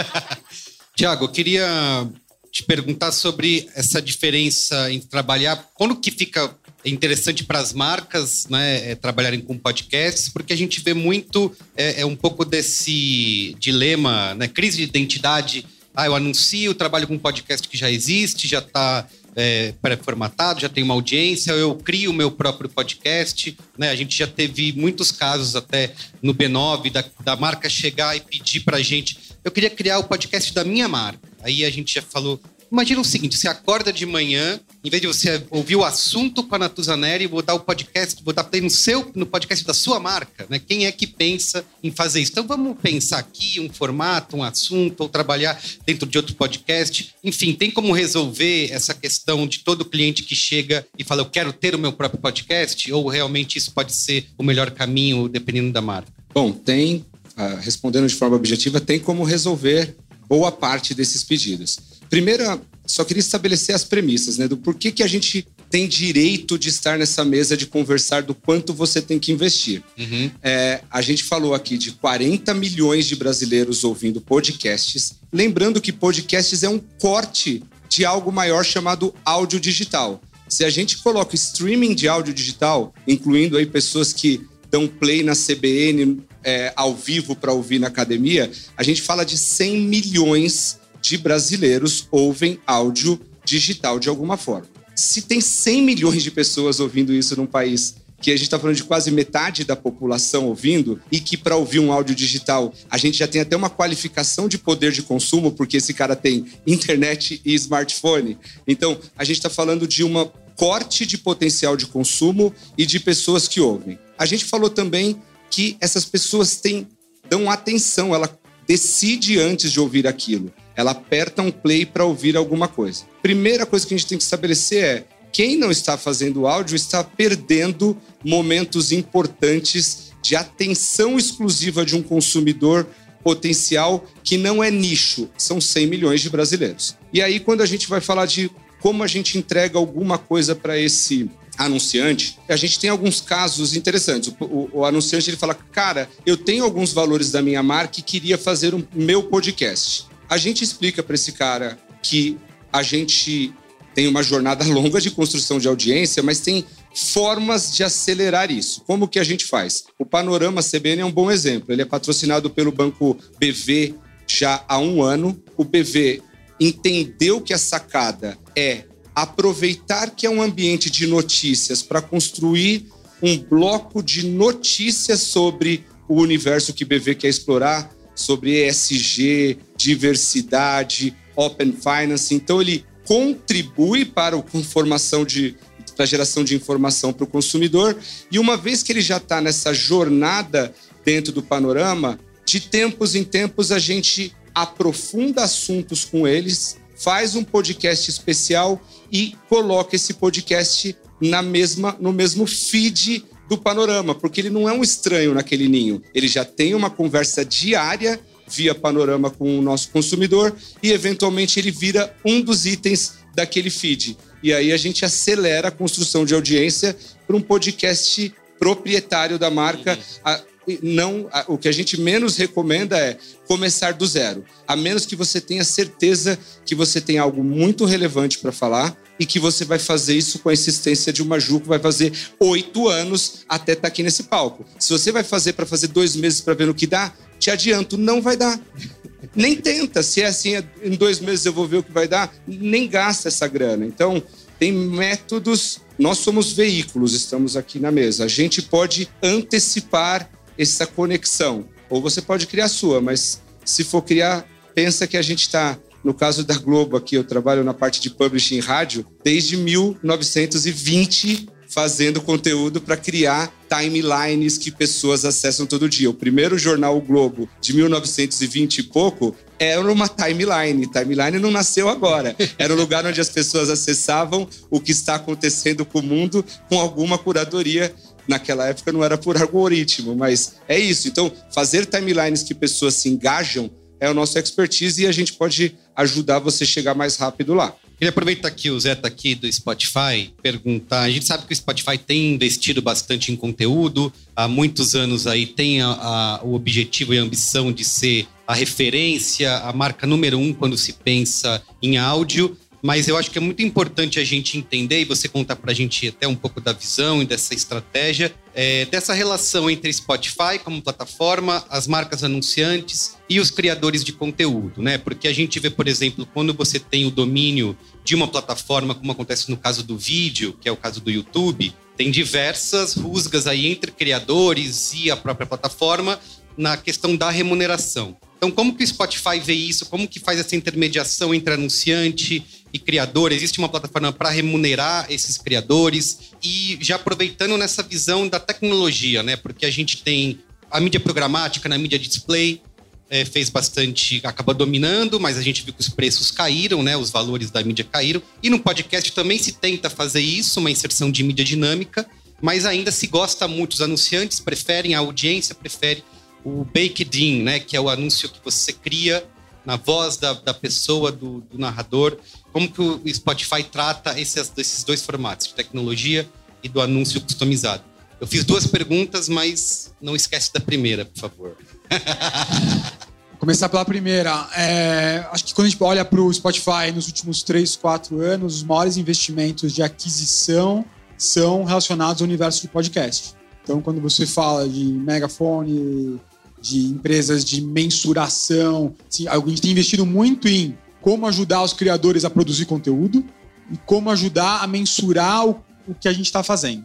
(laughs) Tiago, eu queria te perguntar sobre essa diferença em trabalhar. Quando que fica interessante para as marcas né, é, trabalharem com podcasts, porque a gente vê muito é, é um pouco desse dilema, né, crise de identidade. Ah, eu anuncio, trabalho com um podcast que já existe, já está é, pré-formatado, já tem uma audiência, eu crio o meu próprio podcast. Né? A gente já teve muitos casos até no B9 da, da marca chegar e pedir para a gente: eu queria criar o podcast da minha marca. Aí a gente já falou: Imagina o seguinte: você acorda de manhã, em vez de você ouvir o assunto com a Natuzaneri, botar o podcast, botar play no seu, no podcast da sua marca, né? Quem é que pensa em fazer isso? Então vamos pensar aqui um formato, um assunto, ou trabalhar dentro de outro podcast. Enfim, tem como resolver essa questão de todo cliente que chega e fala, eu quero ter o meu próprio podcast? Ou realmente isso pode ser o melhor caminho, dependendo da marca? Bom, tem, uh, respondendo de forma objetiva, tem como resolver boa parte desses pedidos. Primeiro, só queria estabelecer as premissas, né? Do porquê que a gente tem direito de estar nessa mesa de conversar do quanto você tem que investir. Uhum. É, a gente falou aqui de 40 milhões de brasileiros ouvindo podcasts. Lembrando que podcasts é um corte de algo maior chamado áudio digital. Se a gente coloca streaming de áudio digital, incluindo aí pessoas que dão play na CBN é, ao vivo para ouvir na academia, a gente fala de 100 milhões de brasileiros ouvem áudio digital de alguma forma. Se tem 100 milhões de pessoas ouvindo isso num país que a gente está falando de quase metade da população ouvindo, e que para ouvir um áudio digital a gente já tem até uma qualificação de poder de consumo, porque esse cara tem internet e smartphone. Então, a gente está falando de uma corte de potencial de consumo e de pessoas que ouvem. A gente falou também que essas pessoas têm, dão atenção, ela decide antes de ouvir aquilo ela aperta um play para ouvir alguma coisa. Primeira coisa que a gente tem que estabelecer é quem não está fazendo áudio está perdendo momentos importantes de atenção exclusiva de um consumidor potencial que não é nicho, são 100 milhões de brasileiros. E aí, quando a gente vai falar de como a gente entrega alguma coisa para esse anunciante, a gente tem alguns casos interessantes. O, o, o, anunciante ele fala: Cara, eu tenho alguns valores da minha marca e queria fazer um meu podcast. A gente explica para esse cara que a gente tem uma jornada (laughs) longa de construção de audiência, mas tem formas de acelerar isso. Como que a gente faz? O Panorama CBN é um bom exemplo. Ele é patrocinado pelo banco BV já há um ano. O BV entendeu que a sacada é aproveitar que é um ambiente de notícias para construir um bloco de notícias sobre o universo que BV quer explorar, sobre ESG, diversidade, open finance. Então, ele contribui para a formação de para a geração de informação para o consumidor. E uma vez que ele já está nessa jornada dentro do panorama, de tempos em tempos a gente aprofunda assuntos com eles, faz um podcast especial e coloca esse podcast na mesma no mesmo feed do panorama, porque ele não é um estranho naquele ninho. Ele já tem uma conversa diária via panorama com o nosso consumidor e, eventualmente, ele vira um dos itens daquele feed. E aí a gente acelera a construção de audiência para um podcast proprietário da marca. A, não, a, o que a gente menos recomenda é começar do zero, a menos que você tenha certeza que você tem algo muito relevante para falar e que você vai fazer isso com a insistência de uma Ju que vai fazer oito anos até estar tá aqui nesse palco. Se você vai fazer para fazer dois meses para ver no que dá, te adianto, não vai dar. (laughs) Nem tenta. Se é assim, em dois meses eu vou ver o que vai dar, nem gasta essa grana. Então, tem métodos. Nós somos veículos, estamos aqui na mesa. A gente pode antecipar essa conexão. Ou você pode criar a sua, mas se for criar, pensa que a gente está. No caso da Globo, aqui eu trabalho na parte de publishing rádio desde 1920 fazendo conteúdo para criar timelines que pessoas acessam todo dia. O primeiro jornal o Globo, de 1920 e pouco, era uma timeline. Timeline não nasceu agora. (laughs) Era o lugar onde as pessoas acessavam o que está acontecendo com o mundo com alguma curadoria naquela época não era por algoritmo, mas é isso. Então, fazer timelines que pessoas se engajam é o nosso expertise e a gente pode ajudar você a chegar mais rápido lá. Queria aproveitar que o Zé está aqui do Spotify, perguntar. A gente sabe que o Spotify tem investido bastante em conteúdo, há muitos anos aí tem a, a, o objetivo e a ambição de ser a referência, a marca número um quando se pensa em áudio. Mas eu acho que é muito importante a gente entender e você contar para a gente até um pouco da visão e dessa estratégia, é, dessa relação entre Spotify como plataforma, as marcas anunciantes e os criadores de conteúdo, né? Porque a gente vê, por exemplo, quando você tem o domínio de uma plataforma, como acontece no caso do vídeo, que é o caso do YouTube, tem diversas rusgas aí entre criadores e a própria plataforma na questão da remuneração. Então, como que o Spotify vê isso? Como que faz essa intermediação entre anunciante e criador? Existe uma plataforma para remunerar esses criadores? E já aproveitando nessa visão da tecnologia, né? Porque a gente tem a mídia programática na mídia display, é, fez bastante, acaba dominando, mas a gente viu que os preços caíram, né? Os valores da mídia caíram. E no podcast também se tenta fazer isso, uma inserção de mídia dinâmica, mas ainda se gosta muito, os anunciantes preferem, a audiência prefere o baked in, né, que é o anúncio que você cria na voz da, da pessoa, do, do narrador. Como que o Spotify trata esses, esses dois formatos, de tecnologia e do anúncio customizado? Eu fiz duas perguntas, mas não esquece da primeira, por favor. Vou (laughs) começar pela primeira. É, acho que quando a gente olha para o Spotify nos últimos três, quatro anos, os maiores investimentos de aquisição são relacionados ao universo de podcast. Então, quando você fala de megafone, de empresas de mensuração. Assim, a gente tem investido muito em como ajudar os criadores a produzir conteúdo e como ajudar a mensurar o, o que a gente está fazendo.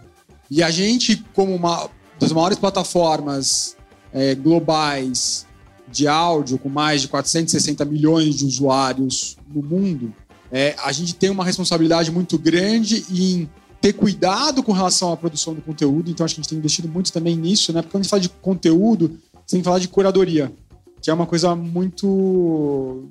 E a gente, como uma das maiores plataformas é, globais de áudio, com mais de 460 milhões de usuários no mundo, é, a gente tem uma responsabilidade muito grande em ter cuidado com relação à produção do conteúdo. Então, acho que a gente tem investido muito também nisso, né? Porque quando a gente fala de conteúdo, sem falar de curadoria, que é uma coisa muito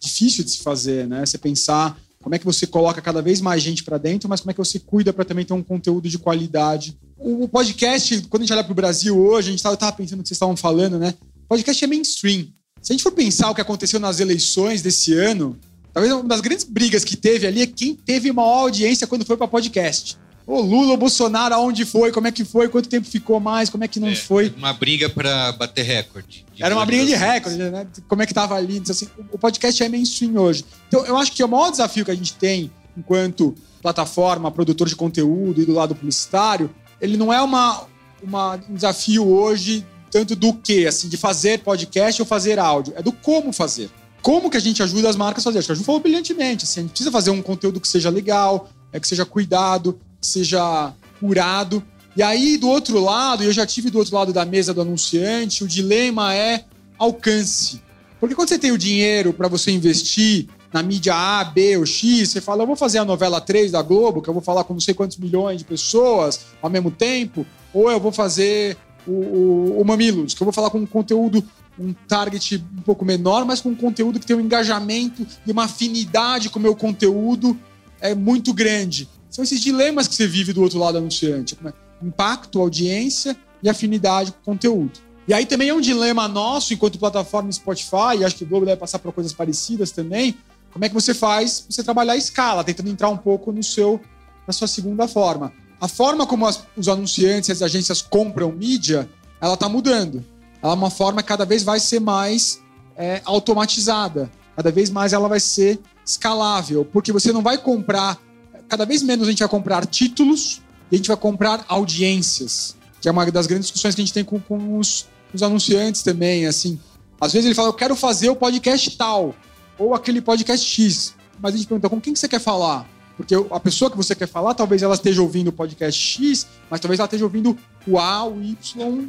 difícil de se fazer, né? Você pensar como é que você coloca cada vez mais gente para dentro, mas como é que você cuida para também ter um conteúdo de qualidade. O podcast, quando a gente olha para o Brasil hoje, a gente estava pensando no que vocês estavam falando, né? O podcast é mainstream. Se a gente for pensar o que aconteceu nas eleições desse ano, talvez uma das grandes brigas que teve ali é quem teve maior audiência quando foi para podcast. O Lula, o Bolsonaro, aonde foi, como é que foi, quanto tempo ficou mais, como é que não é, foi. Uma briga para bater recorde. Era uma briga de recorde, né? Como é que tava ali. Então, assim, o podcast é mainstream hoje. Então, eu acho que o maior desafio que a gente tem enquanto plataforma, produtor de conteúdo e do lado publicitário, ele não é uma, uma, um desafio hoje tanto do que, assim, de fazer podcast ou fazer áudio. É do como fazer. Como que a gente ajuda as marcas a fazer? Acho que a Ju falou brilhantemente. Assim, a gente precisa fazer um conteúdo que seja legal, é que seja cuidado, seja curado. E aí, do outro lado, eu já tive do outro lado da mesa do anunciante, o dilema é alcance. Porque quando você tem o dinheiro para você investir na mídia A, B ou X, você fala, eu vou fazer a novela 3 da Globo, que eu vou falar com não sei quantos milhões de pessoas ao mesmo tempo, ou eu vou fazer o, o, o Mamilos, que eu vou falar com um conteúdo, um target um pouco menor, mas com um conteúdo que tem um engajamento e uma afinidade com o meu conteúdo é muito grande. São esses dilemas que você vive do outro lado anunciante. Como é? Impacto, audiência e afinidade com o conteúdo. E aí também é um dilema nosso, enquanto plataforma Spotify, e acho que o Globo deve passar por coisas parecidas também. Como é que você faz você trabalhar a escala, tentando entrar um pouco no seu, na sua segunda forma. A forma como as, os anunciantes e as agências compram mídia, ela está mudando. Ela é uma forma que cada vez vai ser mais é, automatizada. Cada vez mais ela vai ser escalável, porque você não vai comprar cada vez menos a gente vai comprar títulos e a gente vai comprar audiências, que é uma das grandes discussões que a gente tem com, com os, os anunciantes também, assim. Às vezes ele fala, eu quero fazer o podcast tal, ou aquele podcast X. Mas a gente pergunta, com quem que você quer falar? Porque a pessoa que você quer falar, talvez ela esteja ouvindo o podcast X, mas talvez ela esteja ouvindo o A, o Y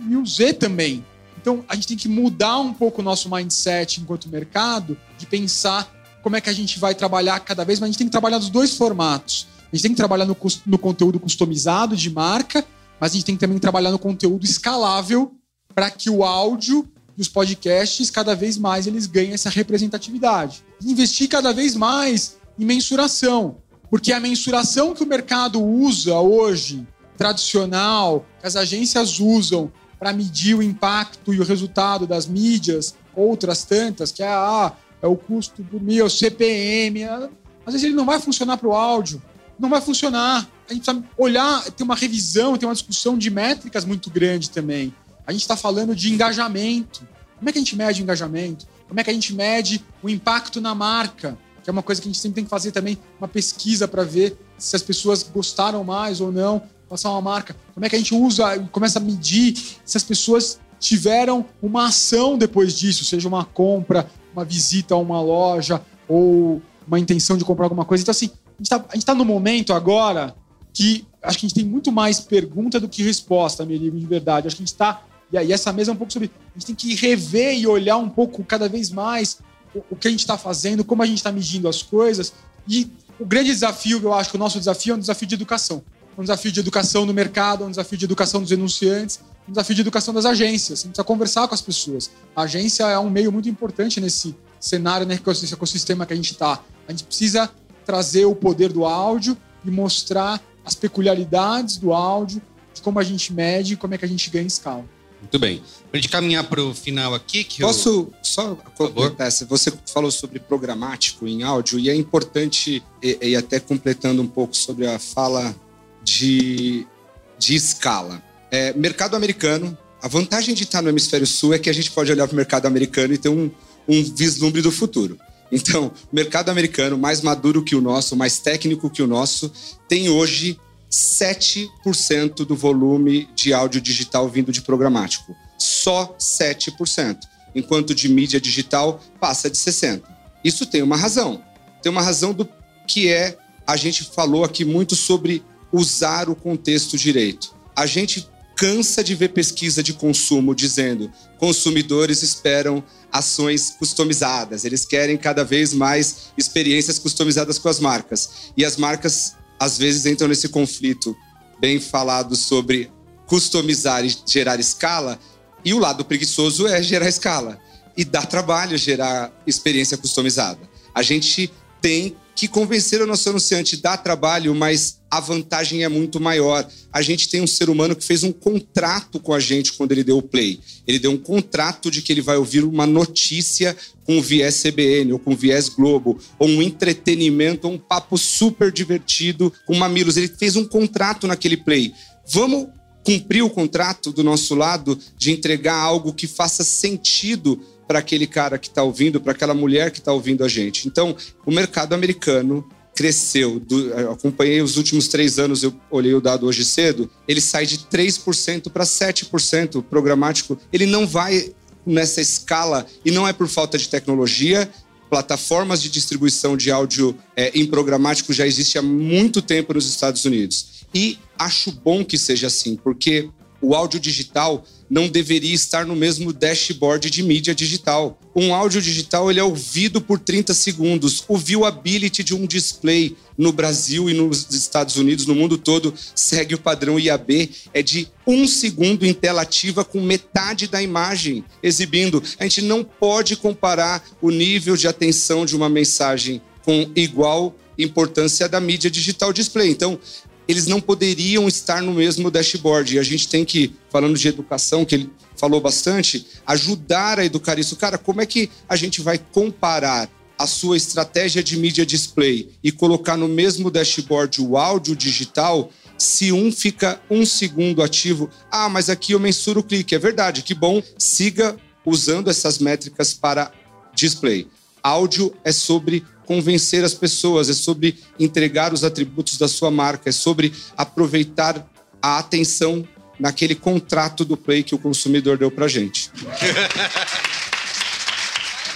e o Z também. Então, a gente tem que mudar um pouco o nosso mindset enquanto mercado, de pensar como é que a gente vai trabalhar cada vez, mas a gente tem que trabalhar nos dois formatos. A gente tem que trabalhar no, no conteúdo customizado de marca, mas a gente tem que também trabalhar no conteúdo escalável para que o áudio dos podcasts cada vez mais eles ganhem essa representatividade. Investir cada vez mais em mensuração, porque a mensuração que o mercado usa hoje tradicional que as agências usam para medir o impacto e o resultado das mídias, outras tantas, que é, ah, é o custo do meu, CPM. Às vezes ele não vai funcionar para o áudio, não vai funcionar. A gente precisa olhar, ter uma revisão, ter uma discussão de métricas muito grande também. A gente está falando de engajamento. Como é que a gente mede o engajamento? Como é que a gente mede o impacto na marca? Que é uma coisa que a gente sempre tem que fazer também, uma pesquisa para ver se as pessoas gostaram mais ou não, passar uma marca. Como é que a gente usa começa a medir se as pessoas tiveram uma ação depois disso, seja uma compra, uma visita a uma loja ou uma intenção de comprar alguma coisa. Então, assim, a gente está tá no momento agora que acho que a gente tem muito mais pergunta do que resposta, Merigo, de verdade. Acho que a gente está. E aí, essa mesa é um pouco sobre. A gente tem que rever e olhar um pouco cada vez mais o, o que a gente está fazendo, como a gente está medindo as coisas. E o grande desafio, eu acho que o nosso desafio é um desafio de educação. Um desafio de educação no mercado, um desafio de educação dos enunciantes, um desafio de educação das agências. A gente precisa conversar com as pessoas. A agência é um meio muito importante nesse cenário, né, nesse ecossistema que a gente está. A gente precisa trazer o poder do áudio e mostrar as peculiaridades do áudio, de como a gente mede e como é que a gente ganha escala. Muito bem. Para a gente caminhar para o final aqui... Que Posso eu... só completar? Você falou sobre programático em áudio e é importante, e, e até completando um pouco sobre a fala de, de escala. É, mercado americano, a vantagem de estar no hemisfério sul é que a gente pode olhar para o mercado americano e ter um, um vislumbre do futuro. Então, o mercado americano, mais maduro que o nosso, mais técnico que o nosso, tem hoje 7% do volume de áudio digital vindo de programático. Só 7%. Enquanto de mídia digital passa de 60%. Isso tem uma razão. Tem uma razão do que é. A gente falou aqui muito sobre usar o contexto direito. A gente cansa de ver pesquisa de consumo dizendo consumidores esperam ações customizadas, eles querem cada vez mais experiências customizadas com as marcas. E as marcas às vezes entram nesse conflito bem falado sobre customizar e gerar escala, e o lado preguiçoso é gerar escala. E dá trabalho gerar experiência customizada. A gente tem que convencer o nosso anunciante dá trabalho, mas a vantagem é muito maior. A gente tem um ser humano que fez um contrato com a gente quando ele deu o play. Ele deu um contrato de que ele vai ouvir uma notícia com viés CBN ou com viés Globo, ou um entretenimento, ou um papo super divertido com mamilos. Ele fez um contrato naquele play. Vamos cumprir o contrato do nosso lado de entregar algo que faça sentido para aquele cara que está ouvindo, para aquela mulher que está ouvindo a gente. Então, o mercado americano cresceu. Do, acompanhei os últimos três anos, eu olhei o dado hoje cedo. Ele sai de 3% para 7% programático. Ele não vai nessa escala e não é por falta de tecnologia. Plataformas de distribuição de áudio é, em programático já existe há muito tempo nos Estados Unidos. E acho bom que seja assim, porque o áudio digital não deveria estar no mesmo dashboard de mídia digital. Um áudio digital ele é ouvido por 30 segundos. O viewability de um display no Brasil e nos Estados Unidos, no mundo todo, segue o padrão IAB, é de um segundo em tela ativa com metade da imagem exibindo. A gente não pode comparar o nível de atenção de uma mensagem com igual importância da mídia digital display. Então, eles não poderiam estar no mesmo dashboard. E a gente tem que, falando de educação, que ele falou bastante, ajudar a educar isso. Cara, como é que a gente vai comparar a sua estratégia de mídia display e colocar no mesmo dashboard o áudio digital se um fica um segundo ativo? Ah, mas aqui eu mensuro o clique. É verdade, que bom. Siga usando essas métricas para display. Áudio é sobre convencer as pessoas, é sobre entregar os atributos da sua marca, é sobre aproveitar a atenção naquele contrato do Play que o consumidor deu para gente. (laughs)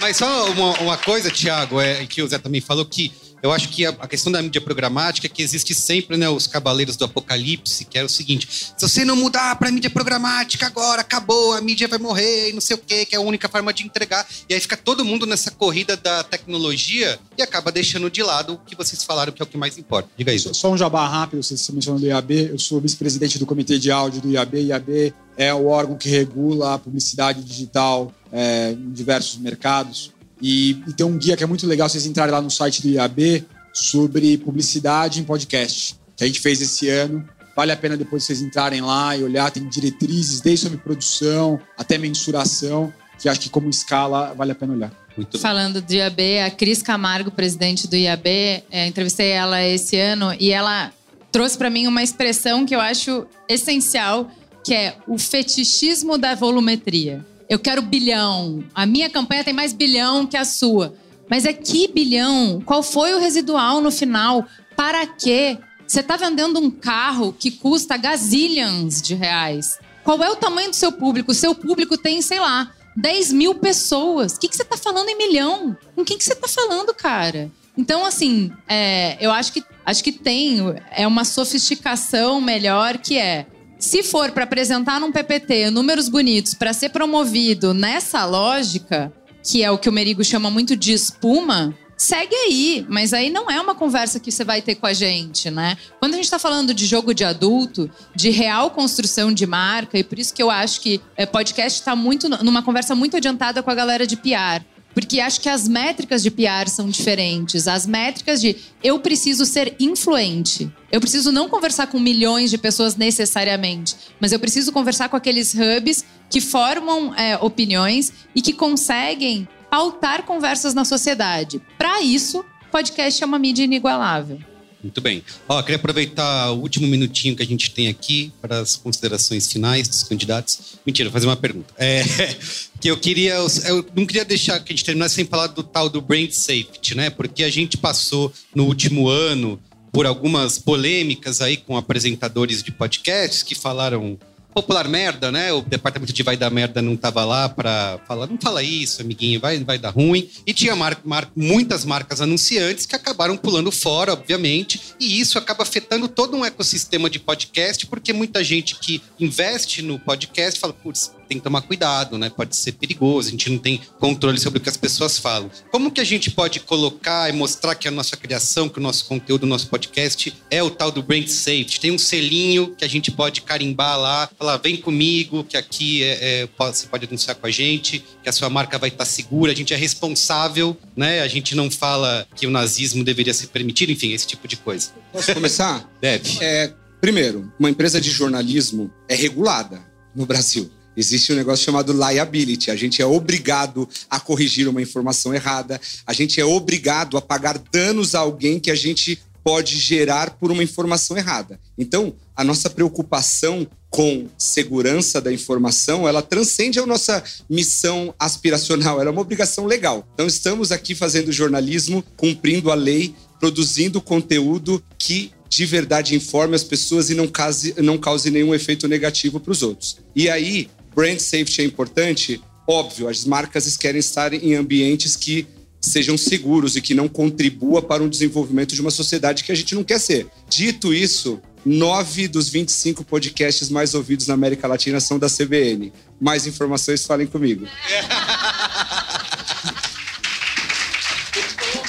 Mas só uma, uma coisa, Thiago, é, que o Zé também falou que eu acho que a, a, questão da mídia programática é que existe sempre né, os cavaleiros do apocalipse, que é o seguinte: se você não mudar para mídia programática agora, acabou, a mídia vai morrer e não sei o quê, que é a única forma de entregar. E aí fica todo mundo nessa corrida da tecnologia e acaba deixando de lado o que vocês falaram que é o que mais importa. Diga isso. Só um jabá rápido, você mencionou do IAB. Eu sou vice-presidente do comitê de áudio do IAB. IAB é o órgão que regula a publicidade digital é, em diversos mercados. E, e, tem um guia que é muito legal vocês entrarem lá no site do IAB sobre publicidade em podcast, que a gente fez esse ano. Vale a pena depois vocês entrarem lá e olhar, tem diretrizes desde sobre produção até mensuração, que acho que como escala vale a pena olhar. Muito Falando do IAB, a Cris Camargo, presidente do IAB, é, entrevistei ela esse ano e ela trouxe para mim uma expressão que eu acho essencial, que é o fetichismo da volumetria. Eu quero bilhão. A minha campanha tem mais bilhão que a sua. Mas é que bilhão? Qual foi o residual no final? Para quê? Você está vendendo um carro que custa gazillions de reais. Qual é o tamanho do seu público? O seu público tem, sei lá, 10 mil pessoas. O que, que você está falando em milhão? Com quem que você está falando, cara? Então, assim, é, eu acho que, acho que tem é uma sofisticação melhor que é. Se for para apresentar num PPT números bonitos para ser promovido nessa lógica, que é o que o Merigo chama muito de espuma, segue aí. Mas aí não é uma conversa que você vai ter com a gente, né? Quando a gente está falando de jogo de adulto, de real construção de marca, e por isso que eu acho que é, podcast está muito numa conversa muito adiantada com a galera de PR. Porque acho que as métricas de PR são diferentes. As métricas de eu preciso ser influente. Eu preciso não conversar com milhões de pessoas necessariamente, mas eu preciso conversar com aqueles hubs que formam é, opiniões e que conseguem pautar conversas na sociedade. Para isso, podcast é uma mídia inigualável. Muito bem. Ó, queria aproveitar o último minutinho que a gente tem aqui para as considerações finais dos candidatos. Mentira, fazer uma pergunta. É, (laughs) que eu queria. Eu não queria deixar que a gente terminasse sem falar do tal do brain safety, né? Porque a gente passou no último ano por algumas polêmicas aí com apresentadores de podcasts que falaram popular merda, né? O departamento de vai dar merda não tava lá para falar, não fala isso, amiguinho, vai, vai dar ruim. E tinha mar, mar, muitas marcas anunciantes que acabaram pulando fora, obviamente, e isso acaba afetando todo um ecossistema de podcast, porque muita gente que investe no podcast fala, putz, tem que tomar cuidado, né? Pode ser perigoso, a gente não tem controle sobre o que as pessoas falam. Como que a gente pode colocar e mostrar que a nossa criação, que o nosso conteúdo, o nosso podcast é o tal do brand safety? Tem um selinho que a gente pode carimbar lá, falar, vem comigo, que aqui é, é, você pode anunciar com a gente, que a sua marca vai estar segura, a gente é responsável, né? A gente não fala que o nazismo deveria ser permitido, enfim, esse tipo de coisa. Posso começar? (laughs) Deve. É, primeiro, uma empresa de jornalismo é regulada no Brasil. Existe um negócio chamado liability. A gente é obrigado a corrigir uma informação errada. A gente é obrigado a pagar danos a alguém que a gente pode gerar por uma informação errada. Então, a nossa preocupação com segurança da informação, ela transcende a nossa missão aspiracional, ela é uma obrigação legal. Então, estamos aqui fazendo jornalismo, cumprindo a lei, produzindo conteúdo que de verdade informe as pessoas e não cause, não cause nenhum efeito negativo para os outros. E aí, brand safety é importante? Óbvio, as marcas querem estar em ambientes que sejam seguros e que não contribua para o desenvolvimento de uma sociedade que a gente não quer ser. Dito isso, nove dos 25 podcasts mais ouvidos na América Latina são da CBN. Mais informações, falem comigo.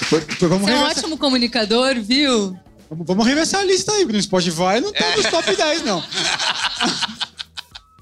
vamos Você é um reversar, ótimo comunicador, viu? vamos, vamos reversar a lista aí, porque no Spotify não tá nos top 10, não. (laughs)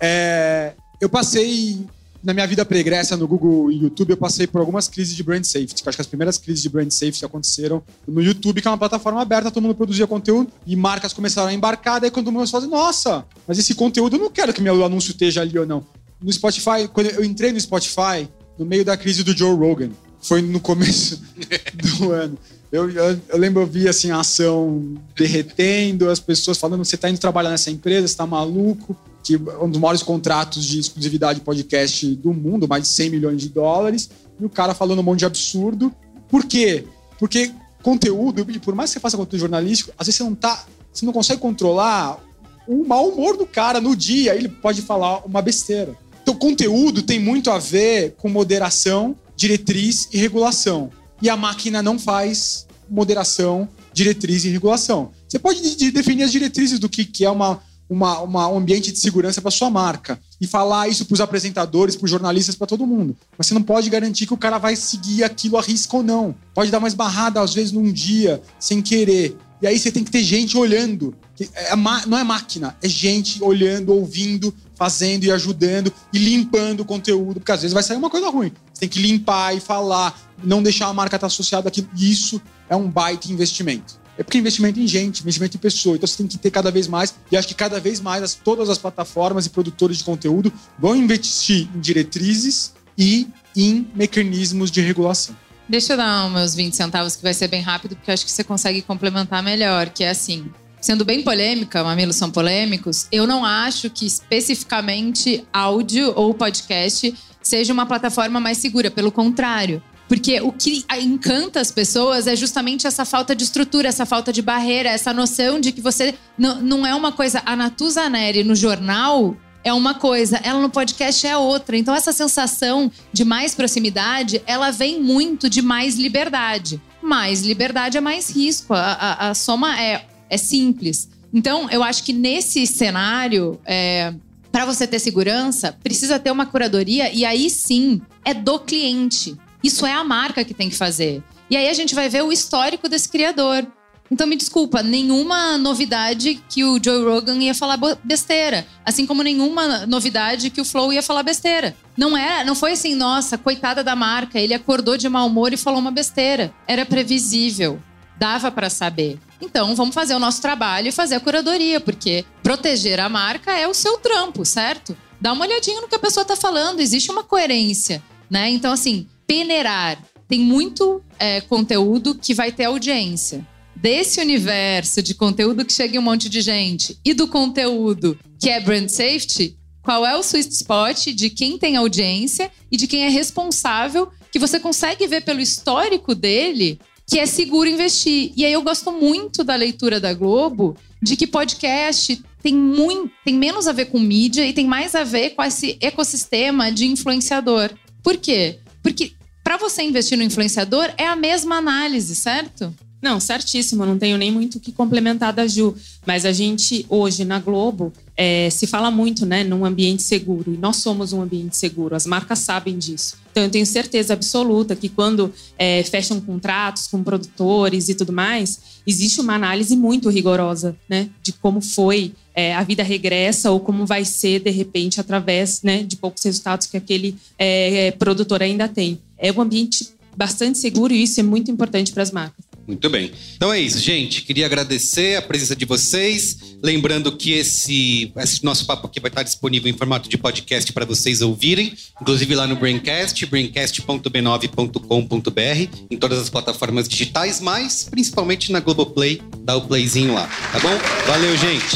É, eu passei, na minha vida pregressa no Google e YouTube, eu passei por algumas crises de brand safety. Acho que as primeiras crises de brand safety aconteceram no YouTube, que é uma plataforma aberta, todo mundo produzia conteúdo e marcas começaram a embarcar. Daí quando mundo fala, nossa, mas esse conteúdo eu não quero que meu anúncio esteja ali ou não. No Spotify, quando eu entrei no Spotify, no meio da crise do Joe Rogan, foi no começo (laughs) do ano. Eu, eu, eu lembro, eu vi assim, a ação derretendo, as pessoas falando: você está indo trabalhar nessa empresa, você está maluco. Que é um dos maiores contratos de exclusividade de podcast do mundo, mais de 100 milhões de dólares. E o cara falando um monte de absurdo. Por quê? Porque conteúdo, e por mais que você faça conteúdo jornalístico, às vezes você não tá. Você não consegue controlar o mau humor do cara no dia, ele pode falar uma besteira. Então, conteúdo tem muito a ver com moderação, diretriz e regulação. E a máquina não faz moderação, diretriz e regulação. Você pode de- de definir as diretrizes do que, que é uma, uma, uma- um ambiente de segurança para sua marca e falar isso para os apresentadores, para os jornalistas, para todo mundo. Mas você não pode garantir que o cara vai seguir aquilo a risco ou não. Pode dar uma esbarrada, às vezes, num dia, sem querer. E aí você tem que ter gente olhando. É não é máquina, é gente olhando, ouvindo, fazendo e ajudando e limpando o conteúdo, porque às vezes vai sair uma coisa ruim. Você tem que limpar e falar, não deixar a marca estar associada àquilo. Isso é um baita investimento. É porque é investimento em gente, investimento em pessoa. Então você tem que ter cada vez mais. E acho que cada vez mais as, todas as plataformas e produtores de conteúdo vão investir em diretrizes e em mecanismos de regulação. Deixa eu dar meus 20 centavos, que vai ser bem rápido, porque acho que você consegue complementar melhor, que é assim. Sendo bem polêmica, mamilos são polêmicos, eu não acho que especificamente áudio ou podcast seja uma plataforma mais segura. Pelo contrário. Porque o que encanta as pessoas é justamente essa falta de estrutura, essa falta de barreira, essa noção de que você não é uma coisa. A Natuza Neri no jornal é uma coisa, ela no podcast é outra. Então, essa sensação de mais proximidade, ela vem muito de mais liberdade. Mais liberdade é mais risco. A, a, a soma é, é simples. Então, eu acho que nesse cenário, é, para você ter segurança, precisa ter uma curadoria e aí sim é do cliente. Isso é a marca que tem que fazer. E aí a gente vai ver o histórico desse criador. Então me desculpa, nenhuma novidade que o Joe Rogan ia falar besteira, assim como nenhuma novidade que o Flow ia falar besteira. Não é, não foi assim, nossa, coitada da marca, ele acordou de mau humor e falou uma besteira. Era previsível, dava para saber. Então vamos fazer o nosso trabalho e fazer a curadoria, porque proteger a marca é o seu trampo, certo? Dá uma olhadinha no que a pessoa tá falando, existe uma coerência, né? Então assim, peneirar tem muito é, conteúdo que vai ter audiência desse universo de conteúdo que chega em um monte de gente e do conteúdo que é brand safety, qual é o sweet spot de quem tem audiência e de quem é responsável, que você consegue ver pelo histórico dele que é seguro investir. E aí eu gosto muito da leitura da Globo de que podcast tem muito, tem menos a ver com mídia e tem mais a ver com esse ecossistema de influenciador. Por quê? Porque para você investir no influenciador é a mesma análise, certo? Não, certíssimo, não tenho nem muito o que complementar da Ju. Mas a gente, hoje, na Globo, é, se fala muito né, num ambiente seguro. E nós somos um ambiente seguro, as marcas sabem disso. Então, eu tenho certeza absoluta que quando é, fecham contratos com produtores e tudo mais, existe uma análise muito rigorosa né, de como foi é, a vida regressa ou como vai ser, de repente, através né, de poucos resultados que aquele é, produtor ainda tem. É um ambiente bastante seguro e isso é muito importante para as marcas. Muito bem. Então é isso, gente. Queria agradecer a presença de vocês. Lembrando que esse, esse nosso papo aqui vai estar disponível em formato de podcast para vocês ouvirem, inclusive lá no Braincast, braincast.b9.com.br, em todas as plataformas digitais, mas principalmente na Globoplay, dá o playzinho lá, tá bom? Valeu, gente!